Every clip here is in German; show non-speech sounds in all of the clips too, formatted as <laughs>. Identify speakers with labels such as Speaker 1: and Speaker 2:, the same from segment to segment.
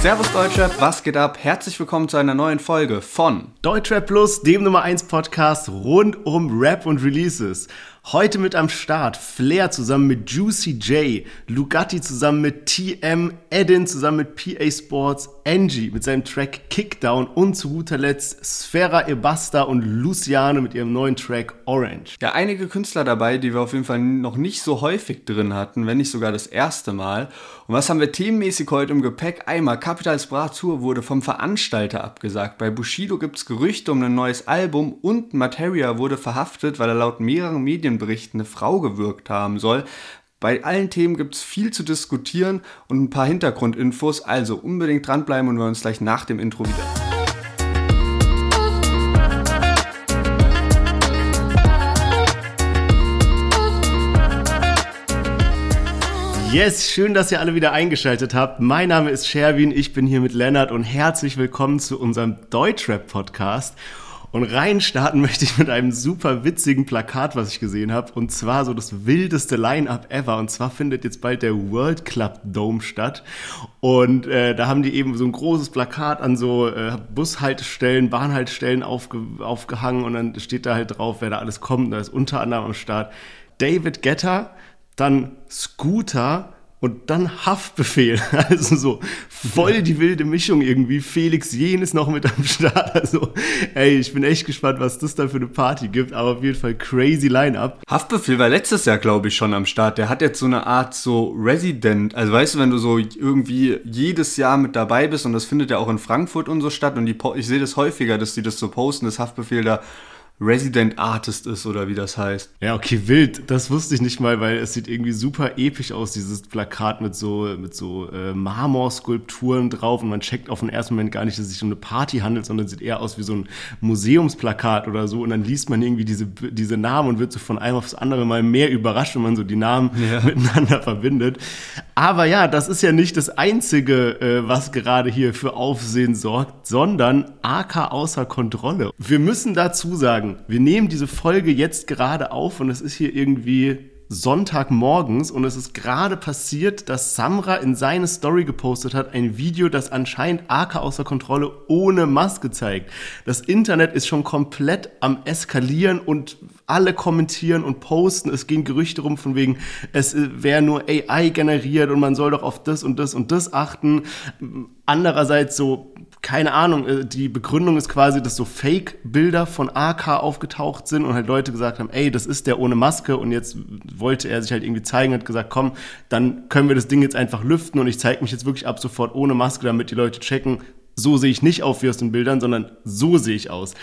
Speaker 1: Servus Deutschrap, was geht ab? Herzlich willkommen zu einer neuen Folge von
Speaker 2: Deutschrap Plus, dem Nummer 1 Podcast rund um Rap und Releases. Heute mit am Start Flair zusammen mit Juicy J, Lugatti zusammen mit TM, Edin zusammen mit PA Sports, Angie mit seinem Track Kickdown und zu guter Letzt Sfera Ebasta und Luciano mit ihrem neuen Track Orange.
Speaker 1: Ja, einige Künstler dabei, die wir auf jeden Fall noch nicht so häufig drin hatten, wenn nicht sogar das erste Mal. Und was haben wir themenmäßig heute im Gepäck? Einmal Capitals Bra Tour wurde vom Veranstalter abgesagt. Bei Bushido gibt es Gerüchte um ein neues Album und Materia wurde verhaftet, weil er laut mehreren Medienberichten eine Frau gewürgt haben soll. Bei allen Themen gibt es viel zu diskutieren und ein paar Hintergrundinfos, also unbedingt dranbleiben und wir uns gleich nach dem Intro wieder.
Speaker 2: Yes, schön, dass ihr alle wieder eingeschaltet habt. Mein Name ist Sherwin, ich bin hier mit Lennart und herzlich willkommen zu unserem Deutschrap-Podcast. Und reinstarten <laughs> möchte ich mit einem super witzigen Plakat, was ich gesehen habe. Und zwar so das wildeste Line-Up ever. Und zwar findet jetzt bald der World Club Dome statt. Und äh, da haben die eben so ein großes Plakat an so äh, Bushaltestellen, Bahnhaltestellen aufge aufgehangen. Und dann steht da halt drauf, wer da alles kommt. Da ist unter anderem am Start David Getter, dann Scooter, und dann Haftbefehl. <laughs> Also so voll die wilde Mischung irgendwie. Felix Jenes noch mit am Start. <laughs> Also, ey, ich bin echt gespannt, was das da für eine Party gibt. Aber auf jeden Fall crazy Line-Up.
Speaker 1: Haftbefehl war letztes Jahr, glaube ich, schon am Start. Der hat jetzt so eine Art so Resident. Also weißt du, wenn du so irgendwie jedes Jahr mit dabei bist und das findet ja auch in Frankfurt und so statt und die, ich sehe das häufiger, dass die das so posten, dass Haftbefehl da Resident Artist ist oder wie das heißt.
Speaker 2: Ja, okay, wild. Das wusste ich nicht mal, weil es sieht irgendwie super episch aus, dieses Plakat mit so, mit so äh, Marmorskulpturen drauf und man checkt auf den ersten Moment gar nicht, dass es sich um eine Party handelt, sondern sieht eher aus wie so ein Museumsplakat oder so und dann liest man irgendwie diese, diese Namen und wird so von einem aufs andere mal mehr überrascht, wenn man so die Namen ja. <laughs> miteinander verbindet. Aber ja, das ist ja nicht das Einzige, äh, was gerade hier für Aufsehen sorgt, sondern AK außer Kontrolle. Wir müssen dazu sagen, wir nehmen diese Folge jetzt gerade auf und es ist hier irgendwie Sonntagmorgens und es ist gerade passiert, dass Samra in seine Story gepostet hat, ein Video, das anscheinend AK außer Kontrolle ohne Maske zeigt. Das Internet ist schon komplett am eskalieren und alle kommentieren und posten. Es gehen Gerüchte rum von wegen, es wäre nur AI generiert und man soll doch auf das und das und das achten. Andererseits so keine Ahnung, äh, die Begründung ist quasi, dass so Fake-Bilder von AK aufgetaucht sind und halt Leute gesagt haben, ey, das ist der ohne Maske und jetzt wollte er sich halt irgendwie zeigen, hat gesagt, komm, dann können wir das Ding jetzt einfach lüften und ich zeige mich jetzt wirklich ab sofort ohne Maske, damit die Leute checken, so sehe ich nicht auf wie aus den Bildern, sondern so sehe ich aus.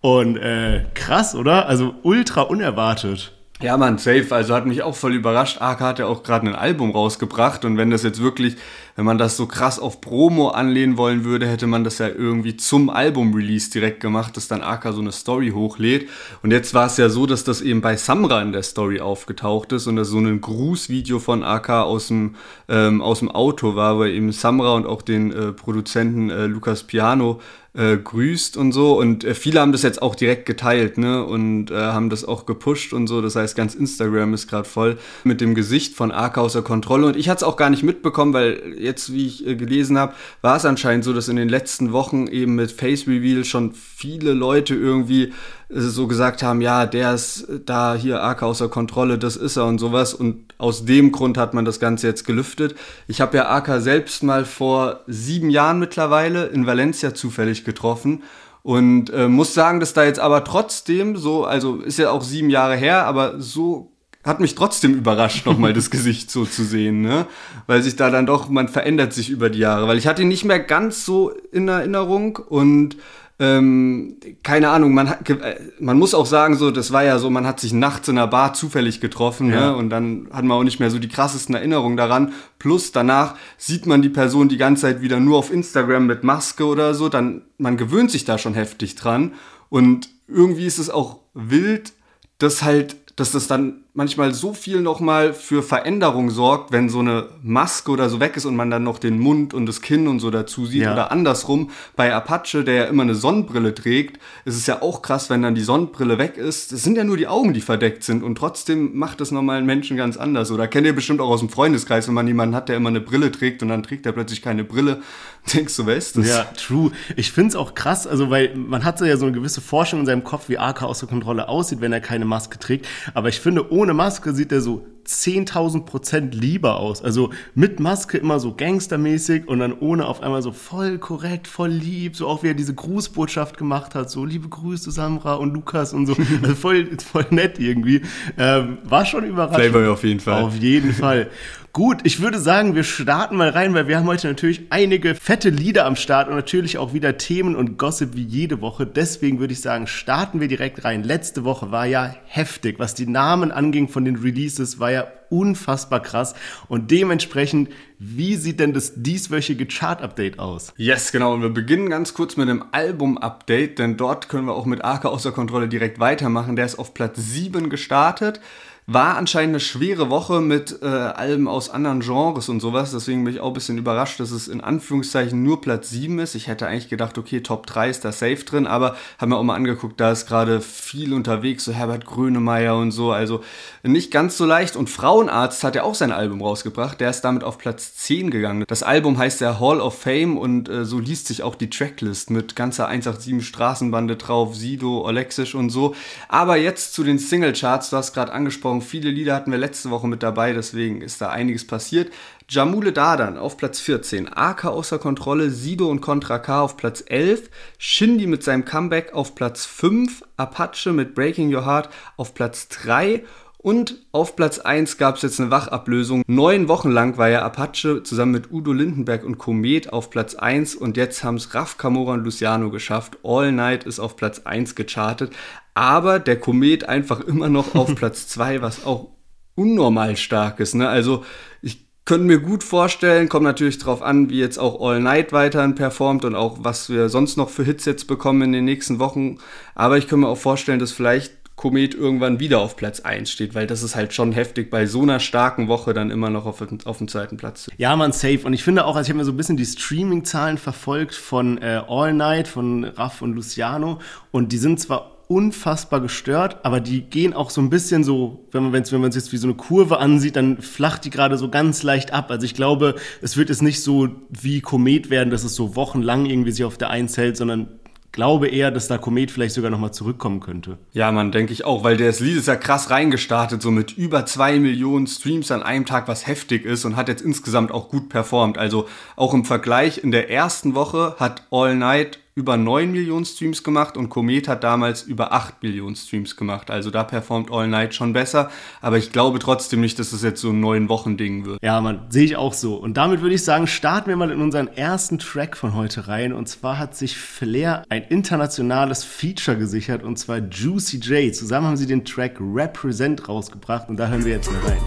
Speaker 2: Und äh, krass, oder? Also ultra unerwartet.
Speaker 1: Ja, man, safe. Also hat mich auch voll überrascht. AK hat ja auch gerade ein Album rausgebracht und wenn das jetzt wirklich, wenn man das so krass auf Promo anlehnen wollen würde, hätte man das ja irgendwie zum Album-Release direkt gemacht, dass dann AK so eine Story hochlädt. Und jetzt war es ja so, dass das eben bei Samra in der Story aufgetaucht ist und das so ein Grußvideo von AK aus dem, ähm, aus dem Auto war, wo eben Samra und auch den äh, Produzenten äh, Lukas Piano äh, grüßt und so. Und äh, viele haben das jetzt auch direkt geteilt, ne? Und äh, haben das auch gepusht und so. Das heißt, ganz Instagram ist gerade voll mit dem Gesicht von AK außer Kontrolle. Und ich hatte es auch gar nicht mitbekommen, weil jetzt, wie ich äh, gelesen habe, war es anscheinend so, dass in den letzten Wochen eben mit Face Reveal schon viele Leute irgendwie so gesagt haben, ja, der ist da hier AK außer Kontrolle, das ist er und sowas. Und aus dem Grund hat man das Ganze jetzt gelüftet. Ich habe ja AK selbst mal vor sieben Jahren mittlerweile in Valencia zufällig getroffen. Und äh, muss sagen, dass da jetzt aber trotzdem so, also ist ja auch sieben Jahre her, aber so hat mich trotzdem überrascht, nochmal <laughs> das Gesicht so zu sehen, ne? Weil sich da dann doch, man verändert sich über die Jahre. Weil ich hatte ihn nicht mehr ganz so in Erinnerung und ähm, keine Ahnung, man, hat, äh, man muss auch sagen, so, das war ja so, man hat sich nachts in einer Bar zufällig getroffen, ne? ja. ne? Und dann hat man auch nicht mehr so die krassesten Erinnerungen daran. Plus danach sieht man die Person die ganze Zeit wieder nur auf Instagram mit Maske oder so, dann, man gewöhnt sich da schon heftig dran. Und irgendwie ist es auch wild, dass halt, dass das dann manchmal so viel nochmal für Veränderung sorgt, wenn so eine Maske oder so weg ist und man dann noch den Mund und das Kinn und so dazu sieht. Ja. Oder andersrum, bei Apache, der ja immer eine Sonnenbrille trägt, ist es ja auch krass, wenn dann die Sonnenbrille weg ist. Es sind ja nur die Augen, die verdeckt sind und trotzdem macht es nochmal einen Menschen ganz anders. Oder kennt ihr bestimmt auch aus dem Freundeskreis, wenn man jemanden hat, der immer eine Brille trägt und dann trägt er plötzlich keine Brille. <laughs> Denkst du, weißt
Speaker 2: das? Ja, true. Ich finde es auch krass, also weil man hat so ja so eine gewisse Forschung in seinem Kopf, wie AK außer Kontrolle aussieht, wenn er keine Maske trägt. Aber ich finde, ohne Maske sieht er so 10.000 Prozent lieber aus. Also mit Maske immer so gangstermäßig und dann ohne auf einmal so voll korrekt, voll lieb, so auch wie er diese Grußbotschaft gemacht hat, so liebe Grüße Samra und Lukas und so. <laughs> Also voll, voll nett irgendwie. Ähm, war schon überraschend.
Speaker 1: Flavor auf jeden Fall.
Speaker 2: Auf jeden Fall. Gut, ich würde sagen, wir starten mal rein, weil wir haben heute natürlich einige fette Lieder am Start und natürlich auch wieder Themen und Gossip wie jede Woche. Deswegen würde ich sagen, starten wir direkt rein. Letzte Woche war ja heftig. Was die Namen anging von den Releases, war ja unfassbar krass. Und dementsprechend, wie sieht denn das dieswöchige Chart-Update aus?
Speaker 1: Yes, genau. Und wir beginnen ganz kurz mit einem Album-Update, denn dort können wir auch mit Arke außer Kontrolle direkt weitermachen. Der ist auf Platz 7 gestartet. War anscheinend eine schwere Woche mit äh, Alben aus anderen Genres und sowas. Deswegen bin ich auch ein bisschen überrascht, dass es in Anführungszeichen nur Platz 7 ist. Ich hätte eigentlich gedacht, okay, Top 3 ist da safe drin, aber haben wir auch mal angeguckt, da ist gerade viel unterwegs, so Herbert Grönemeyer und so. Also nicht ganz so leicht. Und Frauenarzt hat ja auch sein Album rausgebracht. Der ist damit auf Platz 10 gegangen. Das Album heißt ja Hall of Fame und äh, so liest sich auch die Tracklist mit ganzer 187 Straßenbande drauf, Sido, Olexisch und so. Aber jetzt zu den Singlecharts. Du hast gerade angesprochen, Song. Viele Lieder hatten wir letzte Woche mit dabei, deswegen ist da einiges passiert. Jamule Dadan auf Platz 14, AK außer Kontrolle, Sido und Contra K auf Platz 11, Shindy mit seinem Comeback auf Platz 5, Apache mit Breaking Your Heart auf Platz 3 und auf Platz 1 gab es jetzt eine Wachablösung. Neun Wochen lang war ja Apache zusammen mit Udo Lindenberg und Komet auf Platz 1 und jetzt haben es Raf Kamora und Luciano geschafft. All Night ist auf Platz 1 gechartet aber der Komet einfach immer noch auf <laughs> Platz 2, was auch unnormal stark ist. Ne? Also ich könnte mir gut vorstellen, kommt natürlich drauf an, wie jetzt auch All Night weiterhin performt und auch was wir sonst noch für Hits jetzt bekommen in den nächsten Wochen. Aber ich könnte mir auch vorstellen, dass vielleicht Komet irgendwann wieder auf Platz 1 steht, weil das ist halt schon heftig, bei so einer starken Woche dann immer noch auf, auf dem zweiten Platz zu.
Speaker 2: Ja, man, safe. Und ich finde auch, also ich habe mir so ein bisschen die Streaming-Zahlen verfolgt von äh, All Night, von Raff und Luciano und die sind zwar unfassbar gestört, aber die gehen auch so ein bisschen so, wenn man es wenn man jetzt wie so eine Kurve ansieht, dann flacht die gerade so ganz leicht ab. Also ich glaube, es wird jetzt nicht so wie Komet werden, dass es so wochenlang irgendwie sich auf der Eins hält, sondern glaube eher, dass da Komet vielleicht sogar nochmal zurückkommen könnte.
Speaker 1: Ja, man, denke ich auch, weil das Lied ist ja krass reingestartet, so mit über zwei Millionen Streams an einem Tag, was heftig ist und hat jetzt insgesamt auch gut performt. Also auch im Vergleich in der ersten Woche hat All Night über 9 Millionen Streams gemacht und Komet hat damals über 8 Millionen Streams gemacht. Also da performt All Night schon besser. Aber ich glaube trotzdem nicht, dass es jetzt so ein neun Wochen Ding wird.
Speaker 2: Ja, man, sehe ich auch so. Und damit würde ich sagen, starten wir mal in unseren ersten Track von heute rein. Und zwar hat sich Flair ein internationales Feature gesichert und zwar Juicy J. Zusammen haben sie den Track Represent rausgebracht und da hören wir jetzt mal rein.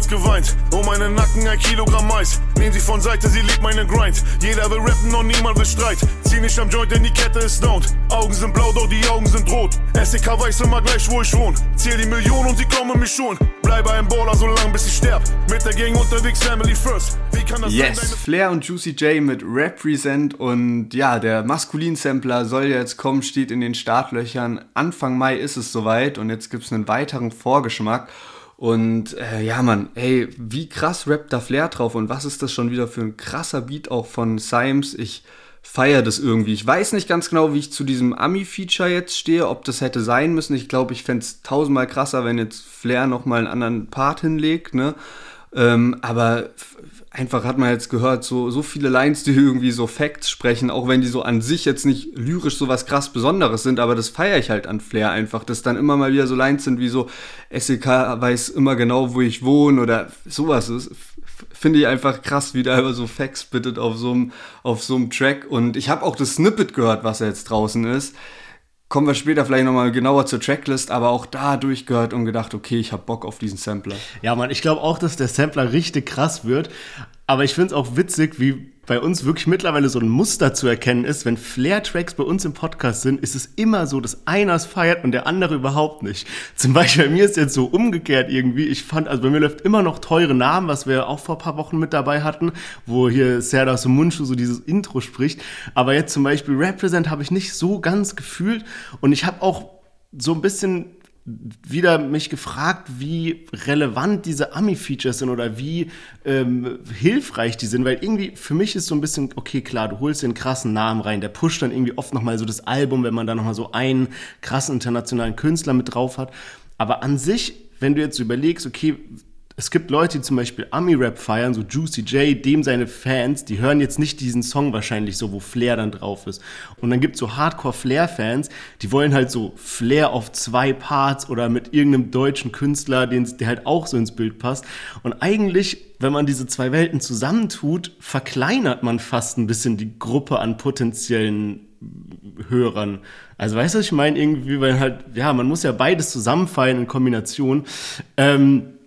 Speaker 3: Niemals geweint. Um meinen Nacken ein Kilogramm Mais. Nehmen sie von Seite, sie liebt meinen Grind. Jeder will rappen und niemand will Streit. Zieh nicht am Joint, denn die Kette ist down. Augen sind blau, doch die Augen sind rot. SEK weiß immer gleich, wo ich wohne. Zähl die Millionen und sie kommen mich schon. Bleibe ein Baller so lang, bis ich sterb. Mit der Gang unterwegs, Family first.
Speaker 1: Wie kann das yes, sein, Flair und Juicy J mit Represent und ja, der Maskulin-Sampler soll jetzt kommen, steht in den Startlöchern. Anfang Mai ist es soweit und jetzt gibt es einen weiteren Vorgeschmack. Und äh, ja, Mann, ey, wie krass rappt da Flair drauf und was ist das schon wieder für ein krasser Beat auch von Symes? Ich feiere das irgendwie. Ich weiß nicht ganz genau, wie ich zu diesem Ami-Feature jetzt stehe, ob das hätte sein müssen. Ich glaube, ich fände es tausendmal krasser, wenn jetzt Flair nochmal einen anderen Part hinlegt, ne? Ähm, aber einfach hat man jetzt gehört, so, so viele Lines, die <laughs> irgendwie so Facts sprechen, auch wenn die so an sich jetzt nicht lyrisch so was krass Besonderes sind, aber das feiere ich halt an Flair einfach, dass dann immer mal wieder so Lines sind wie so, SEK weiß immer genau, wo ich wohne oder sowas. Das finde ich einfach krass, wie da immer so Facts bittet auf so einem, auf so einem Track und ich habe auch das Snippet gehört, was jetzt draußen ist kommen wir später vielleicht nochmal genauer zur Tracklist, aber auch da durchgehört und gedacht, okay, ich habe Bock auf diesen Sampler.
Speaker 2: Ja, Mann, ich glaube auch, dass der Sampler richtig krass wird. Aber ich finde es auch witzig, wie bei uns wirklich mittlerweile so ein Muster zu erkennen ist. Wenn Flair-Tracks bei uns im Podcast sind, ist es immer so, dass einer es feiert und der andere überhaupt nicht. Zum Beispiel bei mir ist jetzt so umgekehrt irgendwie. Ich fand, also bei mir läuft immer noch teure Namen, was wir auch vor ein paar Wochen mit dabei hatten, wo hier Serdar Sumunchu so dieses Intro spricht. Aber jetzt zum Beispiel Represent habe ich nicht so ganz gefühlt und ich habe auch so ein bisschen wieder mich gefragt, wie relevant diese Ami-Features sind oder wie ähm, hilfreich die sind, weil irgendwie für mich ist so ein bisschen, okay, klar, du holst den krassen Namen rein, der pusht dann irgendwie oft nochmal so das Album, wenn man da nochmal so einen krassen internationalen Künstler mit drauf hat. Aber an sich, wenn du jetzt überlegst, okay, es gibt Leute, die zum Beispiel Ami-Rap feiern, so Juicy J, dem seine Fans, die hören jetzt nicht diesen Song wahrscheinlich so, wo Flair dann drauf ist. Und dann gibt es so Hardcore-Flair-Fans, die wollen halt so Flair auf zwei Parts oder mit irgendeinem deutschen Künstler, den, der halt auch so ins Bild passt. Und eigentlich, wenn man diese zwei Welten zusammentut, verkleinert man fast ein bisschen die Gruppe an potenziellen Hörern. Also weißt du, ich meine irgendwie, weil halt, ja, man muss ja beides zusammenfallen in Kombination. Ähm,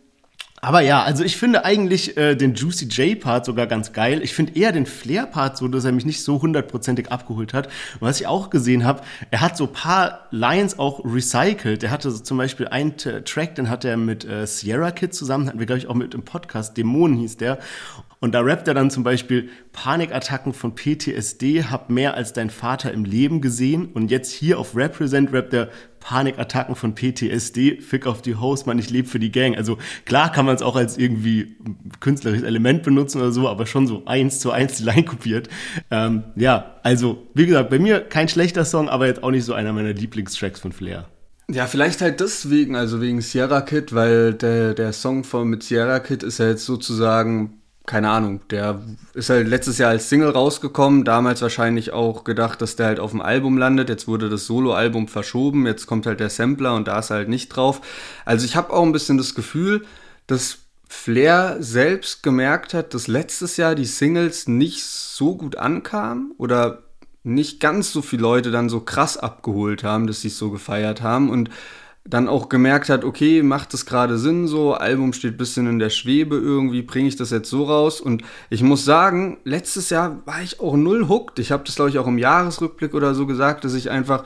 Speaker 2: aber ja, also ich finde eigentlich äh, den Juicy J-Part sogar ganz geil. Ich finde eher den Flair-Part so, dass er mich nicht so hundertprozentig abgeholt hat. Und was ich auch gesehen habe, er hat so paar Lines auch recycelt. Er hatte so zum Beispiel einen Track, den hat er mit äh, Sierra Kid zusammen, hatten wir, glaube ich, auch mit im Podcast, Dämonen hieß der. Und da rappt er dann zum Beispiel Panikattacken von PTSD, hab mehr als dein Vater im Leben gesehen. Und jetzt hier auf Represent rappt er Panikattacken von PTSD, Fick auf die Host, man, ich lebe für die Gang. Also klar kann man es auch als irgendwie künstlerisches Element benutzen oder so, aber schon so eins zu eins die Line kopiert. Ähm, ja, also wie gesagt, bei mir kein schlechter Song, aber jetzt auch nicht so einer meiner Lieblingstracks von Flair.
Speaker 1: Ja, vielleicht halt deswegen, also wegen Sierra Kid, weil der, der Song von mit Sierra Kid ist ja jetzt sozusagen keine Ahnung, der ist halt letztes Jahr als Single rausgekommen, damals wahrscheinlich auch gedacht, dass der halt auf dem Album landet. Jetzt wurde das Soloalbum verschoben, jetzt kommt halt der Sampler und da ist er halt nicht drauf. Also ich habe auch ein bisschen das Gefühl, dass Flair selbst gemerkt hat, dass letztes Jahr die Singles nicht so gut ankamen oder nicht ganz so viele Leute dann so krass abgeholt haben, dass sie es so gefeiert haben und dann auch gemerkt hat, okay, macht das gerade Sinn so, Album steht bisschen in der Schwebe irgendwie, bringe ich das jetzt so raus und ich muss sagen, letztes Jahr war ich auch null hooked. Ich habe das glaube ich auch im Jahresrückblick oder so gesagt, dass ich einfach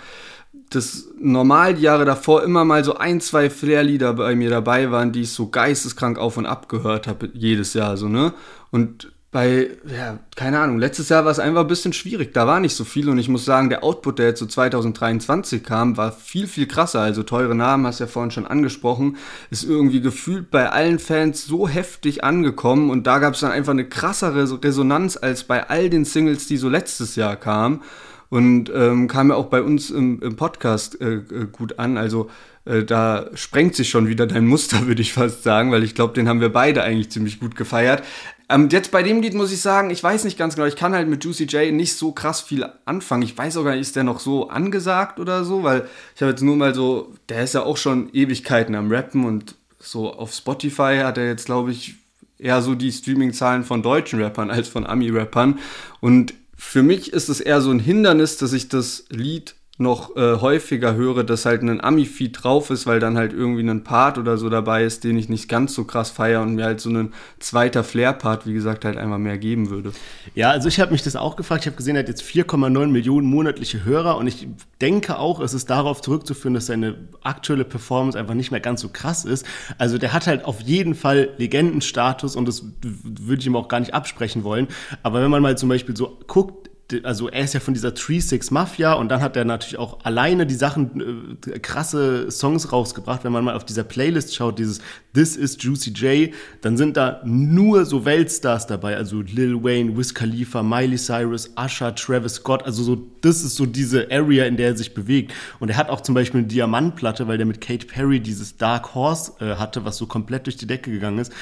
Speaker 1: das normal die Jahre davor immer mal so ein, zwei Flair-Lieder bei mir dabei waren, die ich so geisteskrank auf und ab gehört habe jedes Jahr so, ne? Und bei, ja, keine Ahnung, letztes Jahr war es einfach ein bisschen schwierig. Da war nicht so viel und ich muss sagen, der Output, der jetzt so 2023 kam, war viel, viel krasser. Also teure Namen, hast du ja vorhin schon angesprochen, ist irgendwie gefühlt bei allen Fans so heftig angekommen und da gab es dann einfach eine krassere Resonanz als bei all den Singles, die so letztes Jahr kamen. Und ähm, kam ja auch bei uns im, im Podcast äh, äh gut an. Also äh, da sprengt sich schon wieder dein Muster, <laughs> würde ich fast sagen, weil ich glaube, den haben wir beide eigentlich ziemlich gut gefeiert. Ähm, jetzt bei dem Lied muss ich sagen, ich weiß nicht ganz genau, ich kann halt mit Juicy J nicht so krass viel anfangen. Ich weiß auch gar nicht, ist der noch so angesagt oder so, weil ich habe jetzt nur mal so, der ist ja auch schon Ewigkeiten am Rappen und so auf Spotify hat er jetzt, glaube ich, eher so die Streaming-Zahlen von deutschen Rappern als von Ami-Rappern. Und für mich ist es eher so ein Hindernis, dass ich das Lied noch äh, häufiger höre, dass halt ein Ami-Feed drauf ist, weil dann halt irgendwie ein Part oder so dabei ist, den ich nicht ganz so krass feiere und mir halt so ein zweiter Flair-Part, wie gesagt, halt einmal mehr geben würde.
Speaker 2: Ja, also ich habe mich das auch gefragt. Ich habe gesehen, er hat jetzt 4,9 Millionen monatliche Hörer und ich denke auch, es ist darauf zurückzuführen, dass seine aktuelle Performance einfach nicht mehr ganz so krass ist. Also der hat halt auf jeden Fall Legendenstatus und das würde ich ihm auch gar nicht absprechen wollen. Aber wenn man mal zum Beispiel so guckt, also er ist ja von dieser Tree Six Mafia und dann hat er natürlich auch alleine die Sachen, äh, krasse Songs rausgebracht. Wenn man mal auf dieser Playlist schaut, dieses This is Juicy J, dann sind da nur so Weltstars dabei, also Lil Wayne, Wiz Khalifa, Miley Cyrus, Usher, Travis Scott, also so, das ist so diese Area, in der er sich bewegt. Und er hat auch zum Beispiel eine Diamantplatte, weil der mit Kate Perry dieses Dark Horse äh, hatte, was so komplett durch die Decke gegangen ist.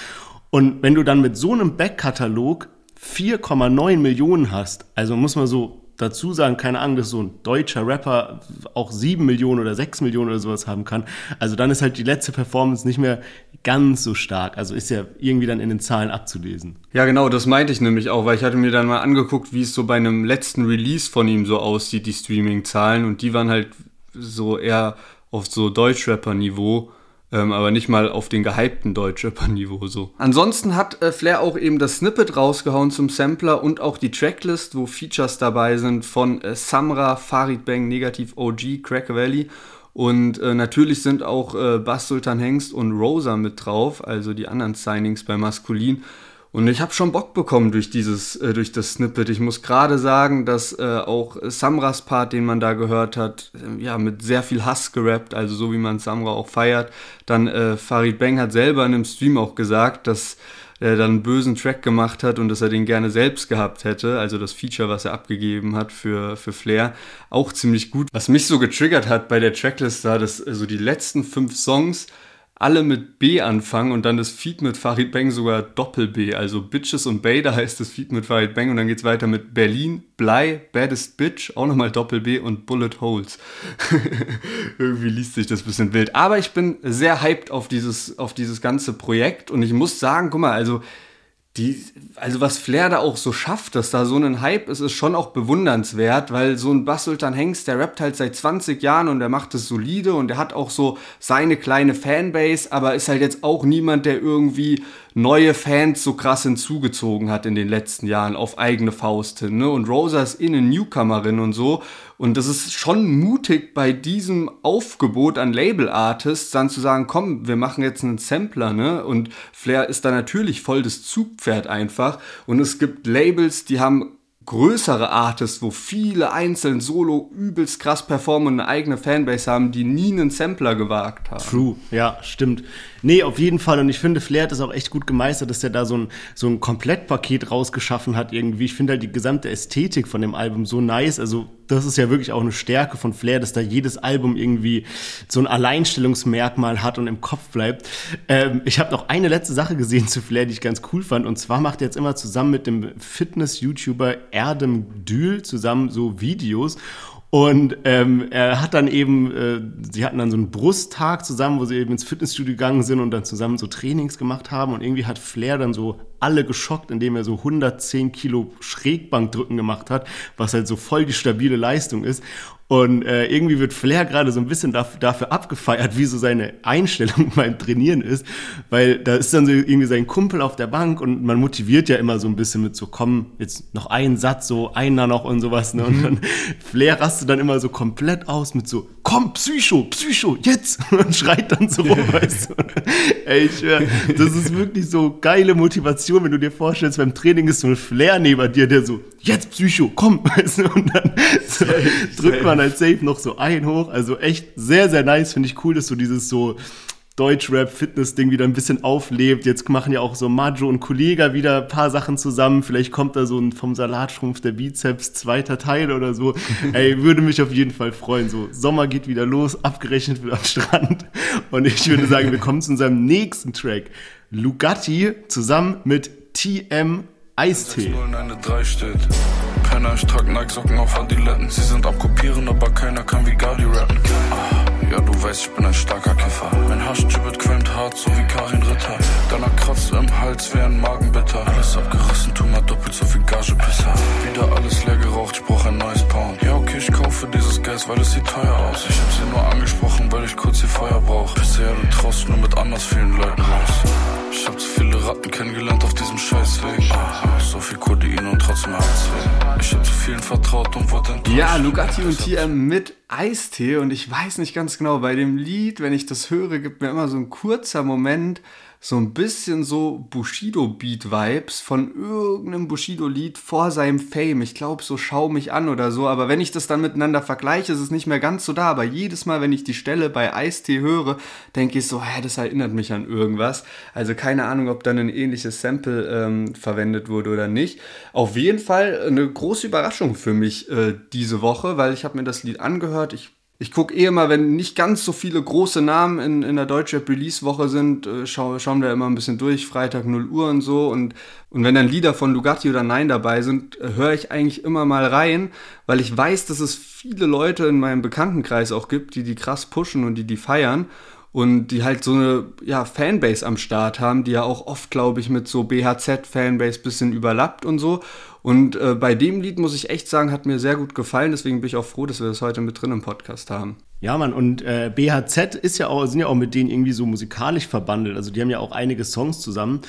Speaker 2: Und wenn du dann mit so einem Backkatalog 4,9 Millionen hast, also muss man so dazu sagen, keine Ahnung, dass so ein deutscher Rapper auch 7 Millionen oder 6 Millionen oder sowas haben kann. Also dann ist halt die letzte Performance nicht mehr ganz so stark. Also ist ja irgendwie dann in den Zahlen abzulesen.
Speaker 1: Ja, genau, das meinte ich nämlich auch, weil ich hatte mir dann mal angeguckt, wie es so bei einem letzten Release von ihm so aussieht, die Streaming-Zahlen. Und die waren halt so eher auf so Deutschrapper-Niveau ähm, aber nicht mal auf den gehypten Deutschrapper-Niveau so. Ansonsten hat äh, Flair auch eben das Snippet rausgehauen zum Sampler und auch die Tracklist, wo Features dabei sind von äh, Samra, Farid Bang, Negativ OG, Crack Valley und äh, natürlich sind auch äh, Bass Sultan Hengst und Rosa mit drauf, also die anderen Signings bei Maskulin. Und ich habe schon Bock bekommen durch dieses, äh, durch das Snippet. Ich muss gerade sagen, dass äh, auch Samras Part, den man da gehört hat, äh, ja, mit sehr viel Hass gerappt, also so wie man Samra auch feiert. Dann äh, Farid Bang hat selber in einem Stream auch gesagt, dass er dann einen bösen Track gemacht hat und dass er den gerne selbst gehabt hätte. Also das Feature, was er abgegeben hat für, für Flair, auch ziemlich gut. Was mich so getriggert hat bei der Tracklist da, dass also die letzten fünf Songs alle mit B anfangen und dann das Feed mit Farid Bang sogar Doppel-B. Also Bitches und da heißt das Feed mit Farid Bang und dann geht's weiter mit Berlin, Blei, Baddest Bitch, auch nochmal Doppel-B und Bullet Holes. <laughs> Irgendwie liest sich das bisschen wild. Aber ich bin sehr hyped auf dieses, auf dieses ganze Projekt und ich muss sagen, guck mal, also die, also was Flair da auch so schafft, dass da so ein Hype ist, ist schon auch bewundernswert, weil so ein Bass Sultan Hengst, der rappt halt seit 20 Jahren und der macht es solide und der hat auch so seine kleine Fanbase, aber ist halt jetzt auch niemand, der irgendwie neue Fans so krass hinzugezogen hat in den letzten Jahren auf eigene Faust hin. Ne? Und Rosa ist eh eine Newcomerin und so. Und das ist schon mutig bei diesem Aufgebot an Label-Artists dann zu sagen, komm, wir machen jetzt einen Sampler, ne? Und Flair ist da natürlich voll das Zugpferd einfach. Und es gibt Labels, die haben größere Artists, wo viele einzeln solo übelst krass performen und eine eigene Fanbase haben, die nie einen Sampler gewagt haben.
Speaker 2: True, ja, stimmt. Nee, auf jeden Fall. Und ich finde, Flair hat das auch echt gut gemeistert, dass er da so ein, so ein Komplettpaket rausgeschaffen hat irgendwie. Ich finde halt die gesamte Ästhetik von dem Album so nice. Also, das ist ja wirklich auch eine Stärke von Flair, dass da jedes Album irgendwie so ein Alleinstellungsmerkmal hat und im Kopf bleibt. Ähm, ich habe noch eine letzte Sache gesehen zu Flair, die ich ganz cool fand. Und zwar macht er jetzt immer zusammen mit dem Fitness-YouTuber Erdem Dül zusammen so Videos. Und ähm, er hat dann eben, äh, sie hatten dann so einen Brusttag zusammen, wo sie eben ins Fitnessstudio gegangen sind und dann zusammen so Trainings gemacht haben. Und irgendwie hat Flair dann so alle geschockt, indem er so 110 Kilo Schrägbankdrücken gemacht hat, was halt so voll die stabile Leistung ist. Und äh, irgendwie wird Flair gerade so ein bisschen dafür, dafür abgefeiert, wie so seine Einstellung <laughs> beim Trainieren ist. Weil da ist dann so irgendwie sein Kumpel auf der Bank und man motiviert ja immer so ein bisschen mit so, komm, jetzt noch einen Satz, so einer noch und sowas. Ne? Und dann Flair rastet dann immer so komplett aus mit so, komm, Psycho, Psycho, jetzt! <laughs> Und schreit dann so rum, weißt du. Ey, ich schwör, das ist wirklich so geile Motivation, wenn du dir vorstellst, beim Training ist so ein Flair neben dir, der so, jetzt Psycho, komm, <laughs> und dann so, drückt man halt safe noch so ein hoch. Also echt sehr, sehr nice, finde ich cool, dass du dieses so Deutschrap-Fitness-Ding wieder ein bisschen auflebt. Jetzt machen ja auch so Majo und Kollega wieder ein paar Sachen zusammen. Vielleicht kommt da so ein vom Salatschrumpf der Bizeps zweiter Teil oder so. <laughs> Ey, würde mich auf jeden Fall freuen. So, Sommer geht wieder los, abgerechnet wird am Strand. Und ich würde sagen, wir kommen zu unserem nächsten Track. Lugatti zusammen mit TM Eistee. Penner, ich trag Nike-Socken auf Adiletten. Sie sind am Kopieren, aber keiner kann wie Gali rappen. Ah. Ja, du weißt, ich bin ein starker Kiffer. Mein Haschgibbet qualmt hart, so wie Karin Ritter. Danach kratzt im Hals wie ein Magenbitter. Alles abgerissen, tu mal doppelt so viel Gagepisser. Wieder alles leer geraucht, ich brauch ein neues Pound. Ja, okay, ich kaufe dieses Gas, weil es sieht teuer aus. Ich hab sie nur angesprochen, ich kurz ihr Feuer brauch. Bisher, du traust nur mit anders vielen Leuten raus. Ich hab zu viele Ratten kennengelernt auf diesem Scheißweg. Ah, so viel Kodein und trotzdem Herzweh. Ich hab zu vielen vertraut und enttäuscht.
Speaker 1: Ja, Lugatti und TM mit Eistee und ich weiß nicht ganz genau, bei dem Lied, wenn ich das höre, gibt mir immer so ein kurzer Moment, so ein bisschen so Bushido-Beat-Vibes von irgendeinem Bushido-Lied vor seinem Fame. Ich glaube, so Schau mich an oder so. Aber wenn ich das dann miteinander vergleiche, ist es nicht mehr ganz so da. Aber jedes Mal, wenn ich die Stelle bei Eistee höre, denke ich so, hä, das erinnert mich an irgendwas. Also keine Ahnung, ob dann ein ähnliches Sample ähm, verwendet wurde oder nicht. Auf jeden Fall eine große Überraschung für mich äh, diese Woche, weil ich habe mir das Lied angehört. Ich ich gucke eh immer, wenn nicht ganz so viele große Namen in, in der Deutschrap Release-Woche sind, äh, schau, schauen wir immer ein bisschen durch, Freitag 0 Uhr und so. Und, und wenn dann Lieder von Lugatti oder Nein dabei sind, äh, höre ich eigentlich immer mal rein, weil ich weiß, dass es viele Leute in meinem Bekanntenkreis auch gibt, die die krass pushen und die die feiern und die halt so eine ja, Fanbase am Start haben, die ja auch oft, glaube ich, mit so BHZ-Fanbase bisschen überlappt und so. Und äh, bei dem Lied muss ich echt sagen, hat mir sehr gut gefallen, deswegen bin ich auch froh, dass wir das heute mit drin im Podcast haben.
Speaker 2: Ja, Mann, und äh, BHZ ist ja auch, sind ja auch mit denen irgendwie so musikalisch verbandelt. Also die haben ja auch einige Songs zusammen.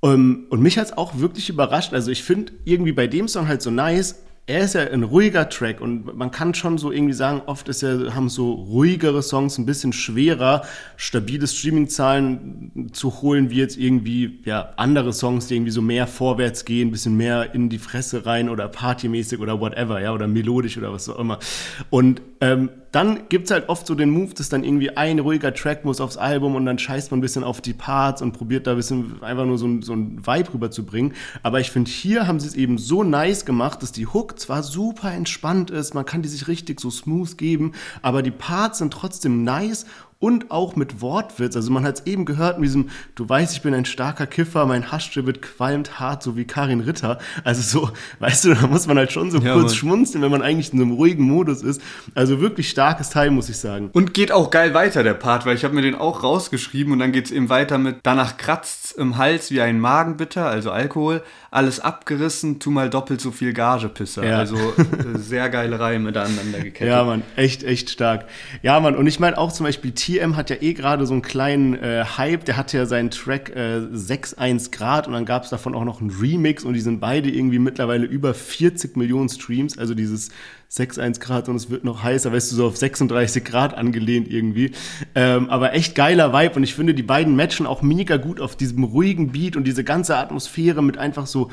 Speaker 2: Um, ähm, und mich hat es auch wirklich überrascht. Also ich finde irgendwie bei dem Song halt so nice, er ist ja ein ruhiger Track und man kann schon so irgendwie sagen, oft ist ja, haben so ruhigere Songs ein bisschen schwerer, stabile Streaming-Zahlen zu holen, wie jetzt irgendwie, ja, andere Songs, die irgendwie so mehr vorwärts gehen, ein bisschen mehr in die Fresse rein oder partymäßig oder whatever, ja, oder melodisch oder was auch immer. Und ähm, dann gibt's halt oft so den Move, dass dann irgendwie ein ruhiger Track muss aufs Album und dann scheißt man ein bisschen auf die Parts und probiert da ein bisschen einfach nur so ein, so ein Vibe rüberzubringen. Aber ich finde, hier haben sie es eben so nice gemacht, dass die Hook zwar super entspannt ist, man kann die sich richtig so smooth geben, aber die Parts sind trotzdem nice und auch mit Wortwitz. Also man hat es eben gehört mit diesem, du weißt, ich bin ein starker Kiffer, mein Haschtribbet qualmt hart, so wie Karin Ritter. Also so, <laughs> weißt du, da muss man halt schon so ja, kurz Mann. schmunzeln, wenn man eigentlich in einem ruhigen Modus ist. Also wirklich starkes Teil, muss ich sagen.
Speaker 1: Und geht auch geil weiter, der Part, weil ich habe mir den auch rausgeschrieben und dann geht es eben weiter mit, danach kratzt im Hals wie ein Magenbitter, also Alkohol, alles abgerissen, tu mal doppelt so viel Gagepisser. Ja. Also äh, <laughs> sehr geile Reime da aneinander gekettet.
Speaker 2: Ja, Mann, echt, echt stark. Ja, Mann, und ich meine auch zum Beispiel TM hat ja eh gerade so einen kleinen äh, Hype, der hatte ja seinen Track äh, 6.1 Grad und dann gab es davon auch noch einen Remix und die sind beide irgendwie mittlerweile über 40 Millionen Streams, also dieses 6,1 Grad und es wird noch heißer, weißt du, so auf 36 Grad angelehnt irgendwie. Ähm, aber echt geiler Vibe und ich finde, die beiden matchen auch mega gut auf diesem ruhigen Beat und diese ganze Atmosphäre mit einfach so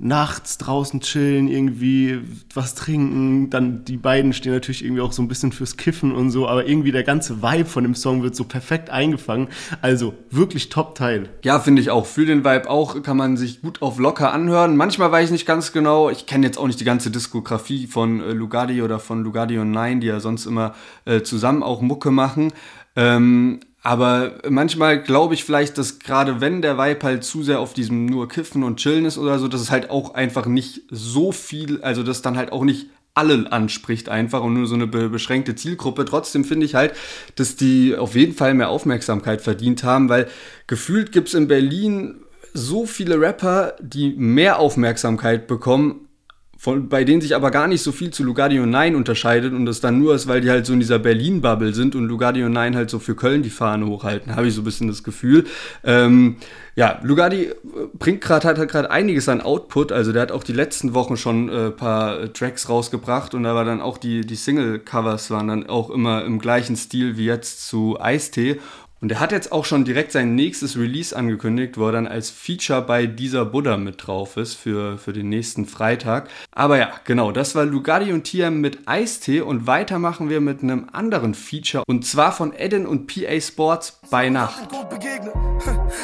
Speaker 2: nachts draußen chillen, irgendwie was trinken. Dann die beiden stehen natürlich irgendwie auch so ein bisschen fürs Kiffen und so, aber irgendwie der ganze Vibe von dem Song wird so perfekt eingefangen. Also wirklich Top-Teil.
Speaker 1: Ja, finde ich auch. Für den Vibe auch kann man sich gut auf locker anhören. Manchmal weiß ich nicht ganz genau, ich kenne jetzt auch nicht die ganze Diskografie von äh, Lugardi oder von Lugardi und Nine, die ja sonst immer äh, zusammen auch Mucke machen. Ähm, aber manchmal glaube ich vielleicht, dass gerade wenn der Vibe halt zu sehr auf diesem nur Kiffen und Chillen ist oder so, dass es halt auch einfach nicht so viel, also das dann halt auch nicht alle anspricht einfach und nur so eine beschränkte Zielgruppe. Trotzdem finde ich halt, dass die auf jeden Fall mehr Aufmerksamkeit verdient haben, weil gefühlt gibt es in Berlin so viele Rapper, die mehr Aufmerksamkeit bekommen von, bei denen sich aber gar nicht so viel zu Lugardi und Nein unterscheidet und das dann nur ist, weil die halt so in dieser Berlin-Bubble sind und Lugardi und Nein halt so für Köln die Fahne hochhalten, habe ich so ein bisschen das Gefühl. Ähm, ja, Lugardi äh, bringt gerade hat, hat gerade einiges an Output, also der hat auch die letzten Wochen schon äh, paar Tracks rausgebracht und da war dann auch die, die Single-Covers waren dann auch immer im gleichen Stil wie jetzt zu Eistee und er hat jetzt auch schon direkt sein nächstes Release angekündigt, wo er dann als Feature bei dieser Buddha mit drauf ist für, für den nächsten Freitag. Aber ja, genau, das war Lugardi und Tiam mit Eistee und weiter machen wir mit einem anderen Feature und zwar von Eden und PA Sports bei Nacht.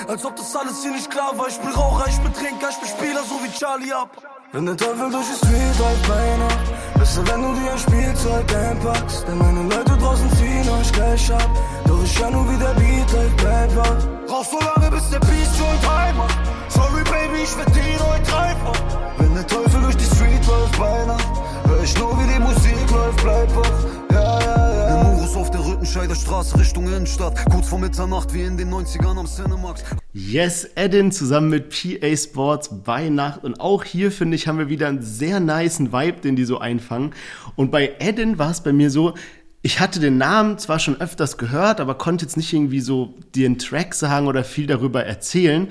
Speaker 1: Als ob das alles hier nicht klar war, ich bin Raucher, ich bin Trinker, ich bin Spieler, so wie Charlie ab. Wenn der Teufel durch die Street läuft bei Nacht, besser wenn du dir ein Spielzeug einpackst, denn meine Leute draußen ziehen euch gleich ab. Doch ich hör nur wie der Beat läuft, bleib wach. Brauchst so lange, bis der Peace Joint heimat. Sorry, Baby, ich verdiene heute dreifach. Wenn der Teufel durch die Street läuft bei Nacht, hör ich nur, wie die Musik läuft, bleib wach. Ja, ja, ja. Lemurus auf der Rüttenscheider Straße Richtung Innenstadt. Kurz vor Mitternacht, wie in den 90ern am Cinemax.
Speaker 2: Yes, Edin zusammen mit PA Sports bei Nacht. Und auch hier, finde ich, haben wir wieder einen sehr niceen Vibe, den die so einfangen. Und bei Edin war es bei mir so, ich hatte den Namen zwar schon öfters gehört, aber konnte jetzt nicht irgendwie so den Track sagen oder viel darüber erzählen.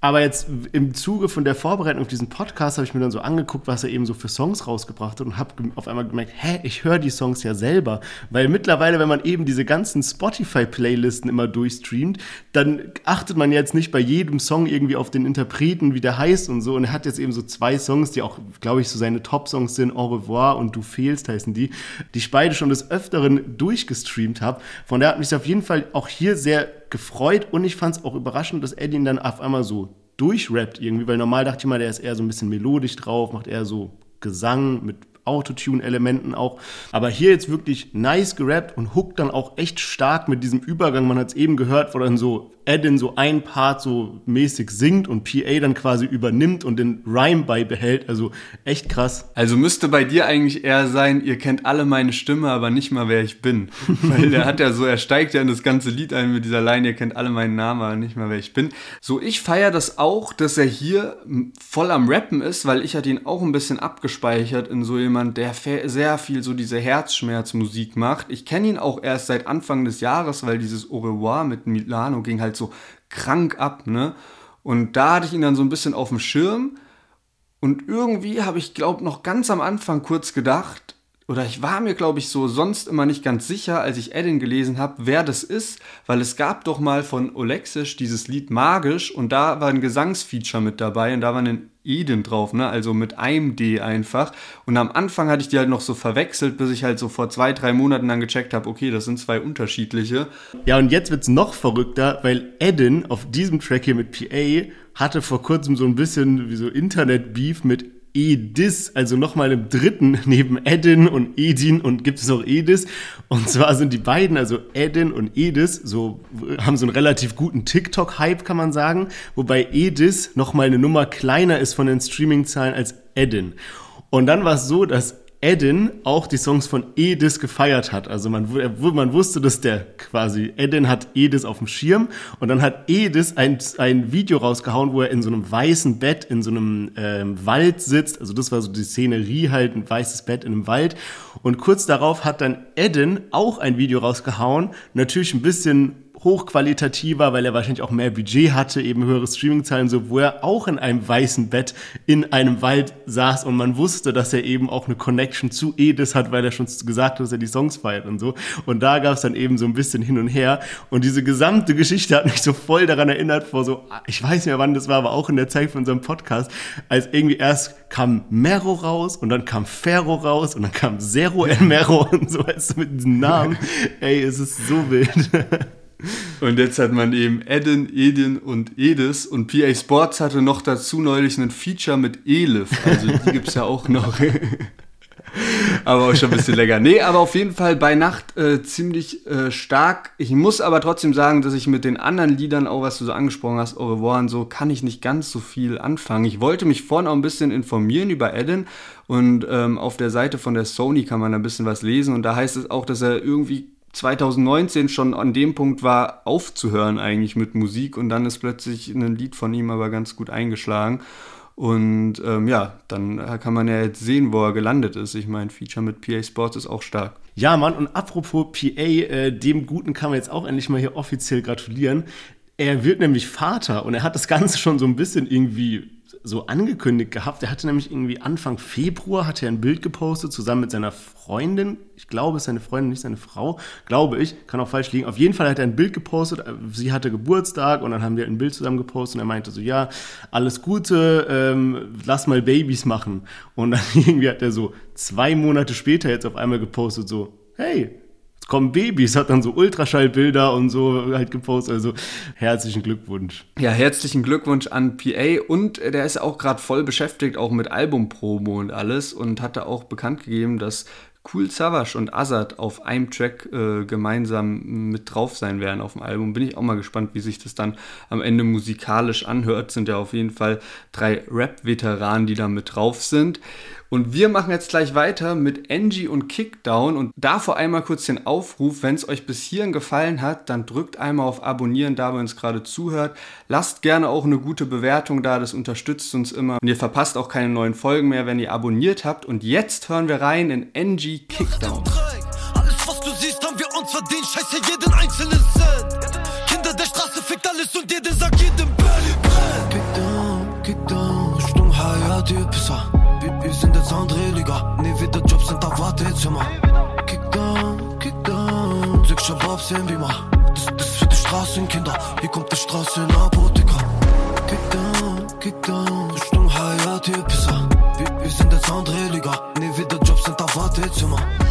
Speaker 2: Aber jetzt im Zuge von der Vorbereitung auf diesen Podcast habe ich mir dann so angeguckt, was er eben so für Songs rausgebracht hat und habe auf einmal gemerkt, hä, ich höre die Songs ja selber. Weil mittlerweile, wenn man eben diese ganzen Spotify-Playlisten immer durchstreamt, dann achtet man jetzt nicht bei jedem Song irgendwie auf den Interpreten, wie der heißt und so. Und er hat jetzt eben so zwei Songs, die auch, glaube ich, so seine Top-Songs sind, Au revoir und Du fehlst heißen die, die ich beide schon des Öfteren durchgestreamt habe. Von daher hat mich auf jeden Fall auch hier sehr gefreut und ich fand es auch überraschend, dass Eddie ihn dann auf einmal so durchrappt irgendwie, weil normal dachte ich mal, der ist eher so ein bisschen melodisch drauf, macht eher so Gesang mit Autotune-Elementen auch. Aber hier jetzt wirklich nice gerappt und hookt dann auch echt stark mit diesem Übergang. Man hat es eben gehört, wo dann so Adin so ein Part so mäßig singt und PA dann quasi übernimmt und den Rhyme beibehält. Also echt krass.
Speaker 1: Also müsste bei dir eigentlich eher sein, ihr kennt alle meine Stimme, aber nicht mal wer ich bin. <laughs> Weil der hat ja so, er steigt ja in das ganze Lied ein mit dieser Line, ihr kennt alle meinen Namen, aber nicht mal wer ich bin. So, ich feiere das auch, dass er hier voll am Rappen ist, weil ich hatte ihn auch ein bisschen abgespeichert in so jemand jemand, der sehr viel so diese Herzschmerzmusik macht. Ich kenne ihn auch erst seit Anfang des Jahres, weil dieses Au revoir mit Milano ging halt so krank ab, ne? Und da hatte ich ihn dann so ein bisschen auf dem Schirm. Und irgendwie habe ich, glaube noch ganz am Anfang kurz gedacht, oder ich war mir, glaube ich, so sonst immer nicht ganz sicher, als ich Edin gelesen habe, wer das ist, weil es gab doch mal von Olexisch dieses Lied Magisch und da war ein Gesangsfeature mit dabei und da war ein Eden drauf, ne? Also mit einem D einfach. Und am Anfang hatte ich die halt noch so verwechselt, bis ich halt so vor zwei, drei Monaten dann gecheckt habe, okay, das sind zwei unterschiedliche.
Speaker 2: Ja, und jetzt wird's noch verrückter, weil Eden auf diesem Track hier mit PA hatte vor kurzem so ein bisschen wie so Internet-Beef mit Edis, also nochmal im dritten <laughs> neben Edin und Edin und gibt es noch Edis. Und zwar sind die beiden, also Edin und Edis, so haben so einen relativ guten TikTok-Hype, kann man sagen, wobei Edis nochmal eine Nummer kleiner ist von den Streaming-Zahlen als Edin. Und dann war es so, dass Edin auch die Songs von Edis gefeiert hat. Also man, man wusste, dass der quasi, Edin hat Edis auf dem Schirm und dann hat Edis ein, ein Video rausgehauen, wo er in so einem weißen Bett in so einem ähm, Wald sitzt. Also das war so die Szenerie halt, ein weißes Bett in einem Wald. Und kurz darauf hat dann Edin auch ein Video rausgehauen, natürlich ein bisschen hochqualitativer, weil er wahrscheinlich auch mehr Budget hatte, eben höhere Streamingzahlen, so wo er auch in einem weißen Bett in einem Wald saß und man wusste, dass er eben auch eine Connection zu Edis hat, weil er schon gesagt hat, dass er die Songs feiert und so. Und da gab es dann eben so ein bisschen hin und her. Und diese gesamte Geschichte hat mich so voll daran erinnert, vor so, ich weiß nicht mehr wann das war, aber auch in der Zeit von unserem Podcast, als irgendwie erst kam Mero raus und dann kam Ferro raus und dann kam Zero El Mero <laughs> und so, als mit diesem Namen. Ey, es ist so wild. <laughs>
Speaker 1: Und jetzt hat man eben Eden, Edin und Edis und PA Sports hatte noch dazu neulich ein Feature mit Elif. Also die gibt es ja auch noch. <laughs> aber auch schon ein bisschen länger. Nee, aber auf jeden Fall bei Nacht äh, ziemlich äh, stark. Ich muss aber trotzdem sagen, dass ich mit den anderen Liedern, auch was du so angesprochen hast, Au revoir und so, kann ich nicht ganz so viel anfangen. Ich wollte mich vorhin auch ein bisschen informieren über Eden und ähm, auf der Seite von der Sony kann man ein bisschen was lesen und da heißt es auch, dass er irgendwie 2019 schon an dem Punkt war, aufzuhören eigentlich mit Musik und dann ist plötzlich ein Lied von ihm aber ganz gut eingeschlagen. Und ähm, ja, dann kann man ja jetzt sehen, wo er gelandet ist. Ich meine, Feature mit PA Sports ist auch stark.
Speaker 2: Ja, Mann, und apropos PA, äh, dem Guten kann man jetzt auch endlich mal hier offiziell gratulieren. Er wird nämlich Vater und er hat das Ganze schon so ein bisschen irgendwie so angekündigt gehabt. Er hatte nämlich irgendwie Anfang Februar hatte er ein Bild gepostet zusammen mit seiner Freundin. Ich glaube, es ist seine Freundin, nicht seine Frau. Glaube ich, kann auch falsch liegen. Auf jeden Fall hat er ein Bild gepostet. Sie hatte Geburtstag und dann haben wir ein Bild zusammen gepostet und er meinte so, ja, alles Gute, ähm, lass mal Babys machen. Und dann <laughs> irgendwie hat er so zwei Monate später jetzt auf einmal gepostet so, hey, kommen Babys, hat dann so Ultraschallbilder und so halt gepostet. Also herzlichen Glückwunsch.
Speaker 1: Ja, herzlichen Glückwunsch an PA und der ist auch gerade voll beschäftigt, auch mit Albumpromo und alles und hat da auch bekannt gegeben, dass Cool Savage und Azad auf einem Track äh, gemeinsam mit drauf sein werden auf dem Album. Bin ich auch mal gespannt, wie sich das dann am Ende musikalisch anhört. Sind ja auf jeden Fall drei Rap-Veteranen, die da mit drauf sind. Und wir machen jetzt gleich weiter mit Angie und Kickdown und davor einmal kurz den Aufruf, wenn es euch bis hierhin gefallen hat, dann drückt einmal auf Abonnieren, da ihr uns gerade zuhört. Lasst gerne auch eine gute Bewertung da, das unterstützt uns immer. Und ihr verpasst auch keine neuen Folgen mehr, wenn ihr abonniert habt. Und jetzt hören wir rein in Angie Kickdown. Alles was du siehst, haben wir uns verdient, scheiße jeden einzelnen Cent. Kinder der Straße fickt alles und jeder sagt jedem Belly Kickdown, Kickdown, Sturm, Hayat, Pisser. Wir sind jetzt andere Liga. Nie wieder Jobs sind auf Wartezimmer. Kick down, kick down. Sechs Shabab sehen wir mal. Das, das für die Straßenkinder. Hier kommt die Straßenapotheker. Kick down, kick down. Sturm, Hayat, hier Pisser. Wir, wir sind jetzt andere Liga. Nie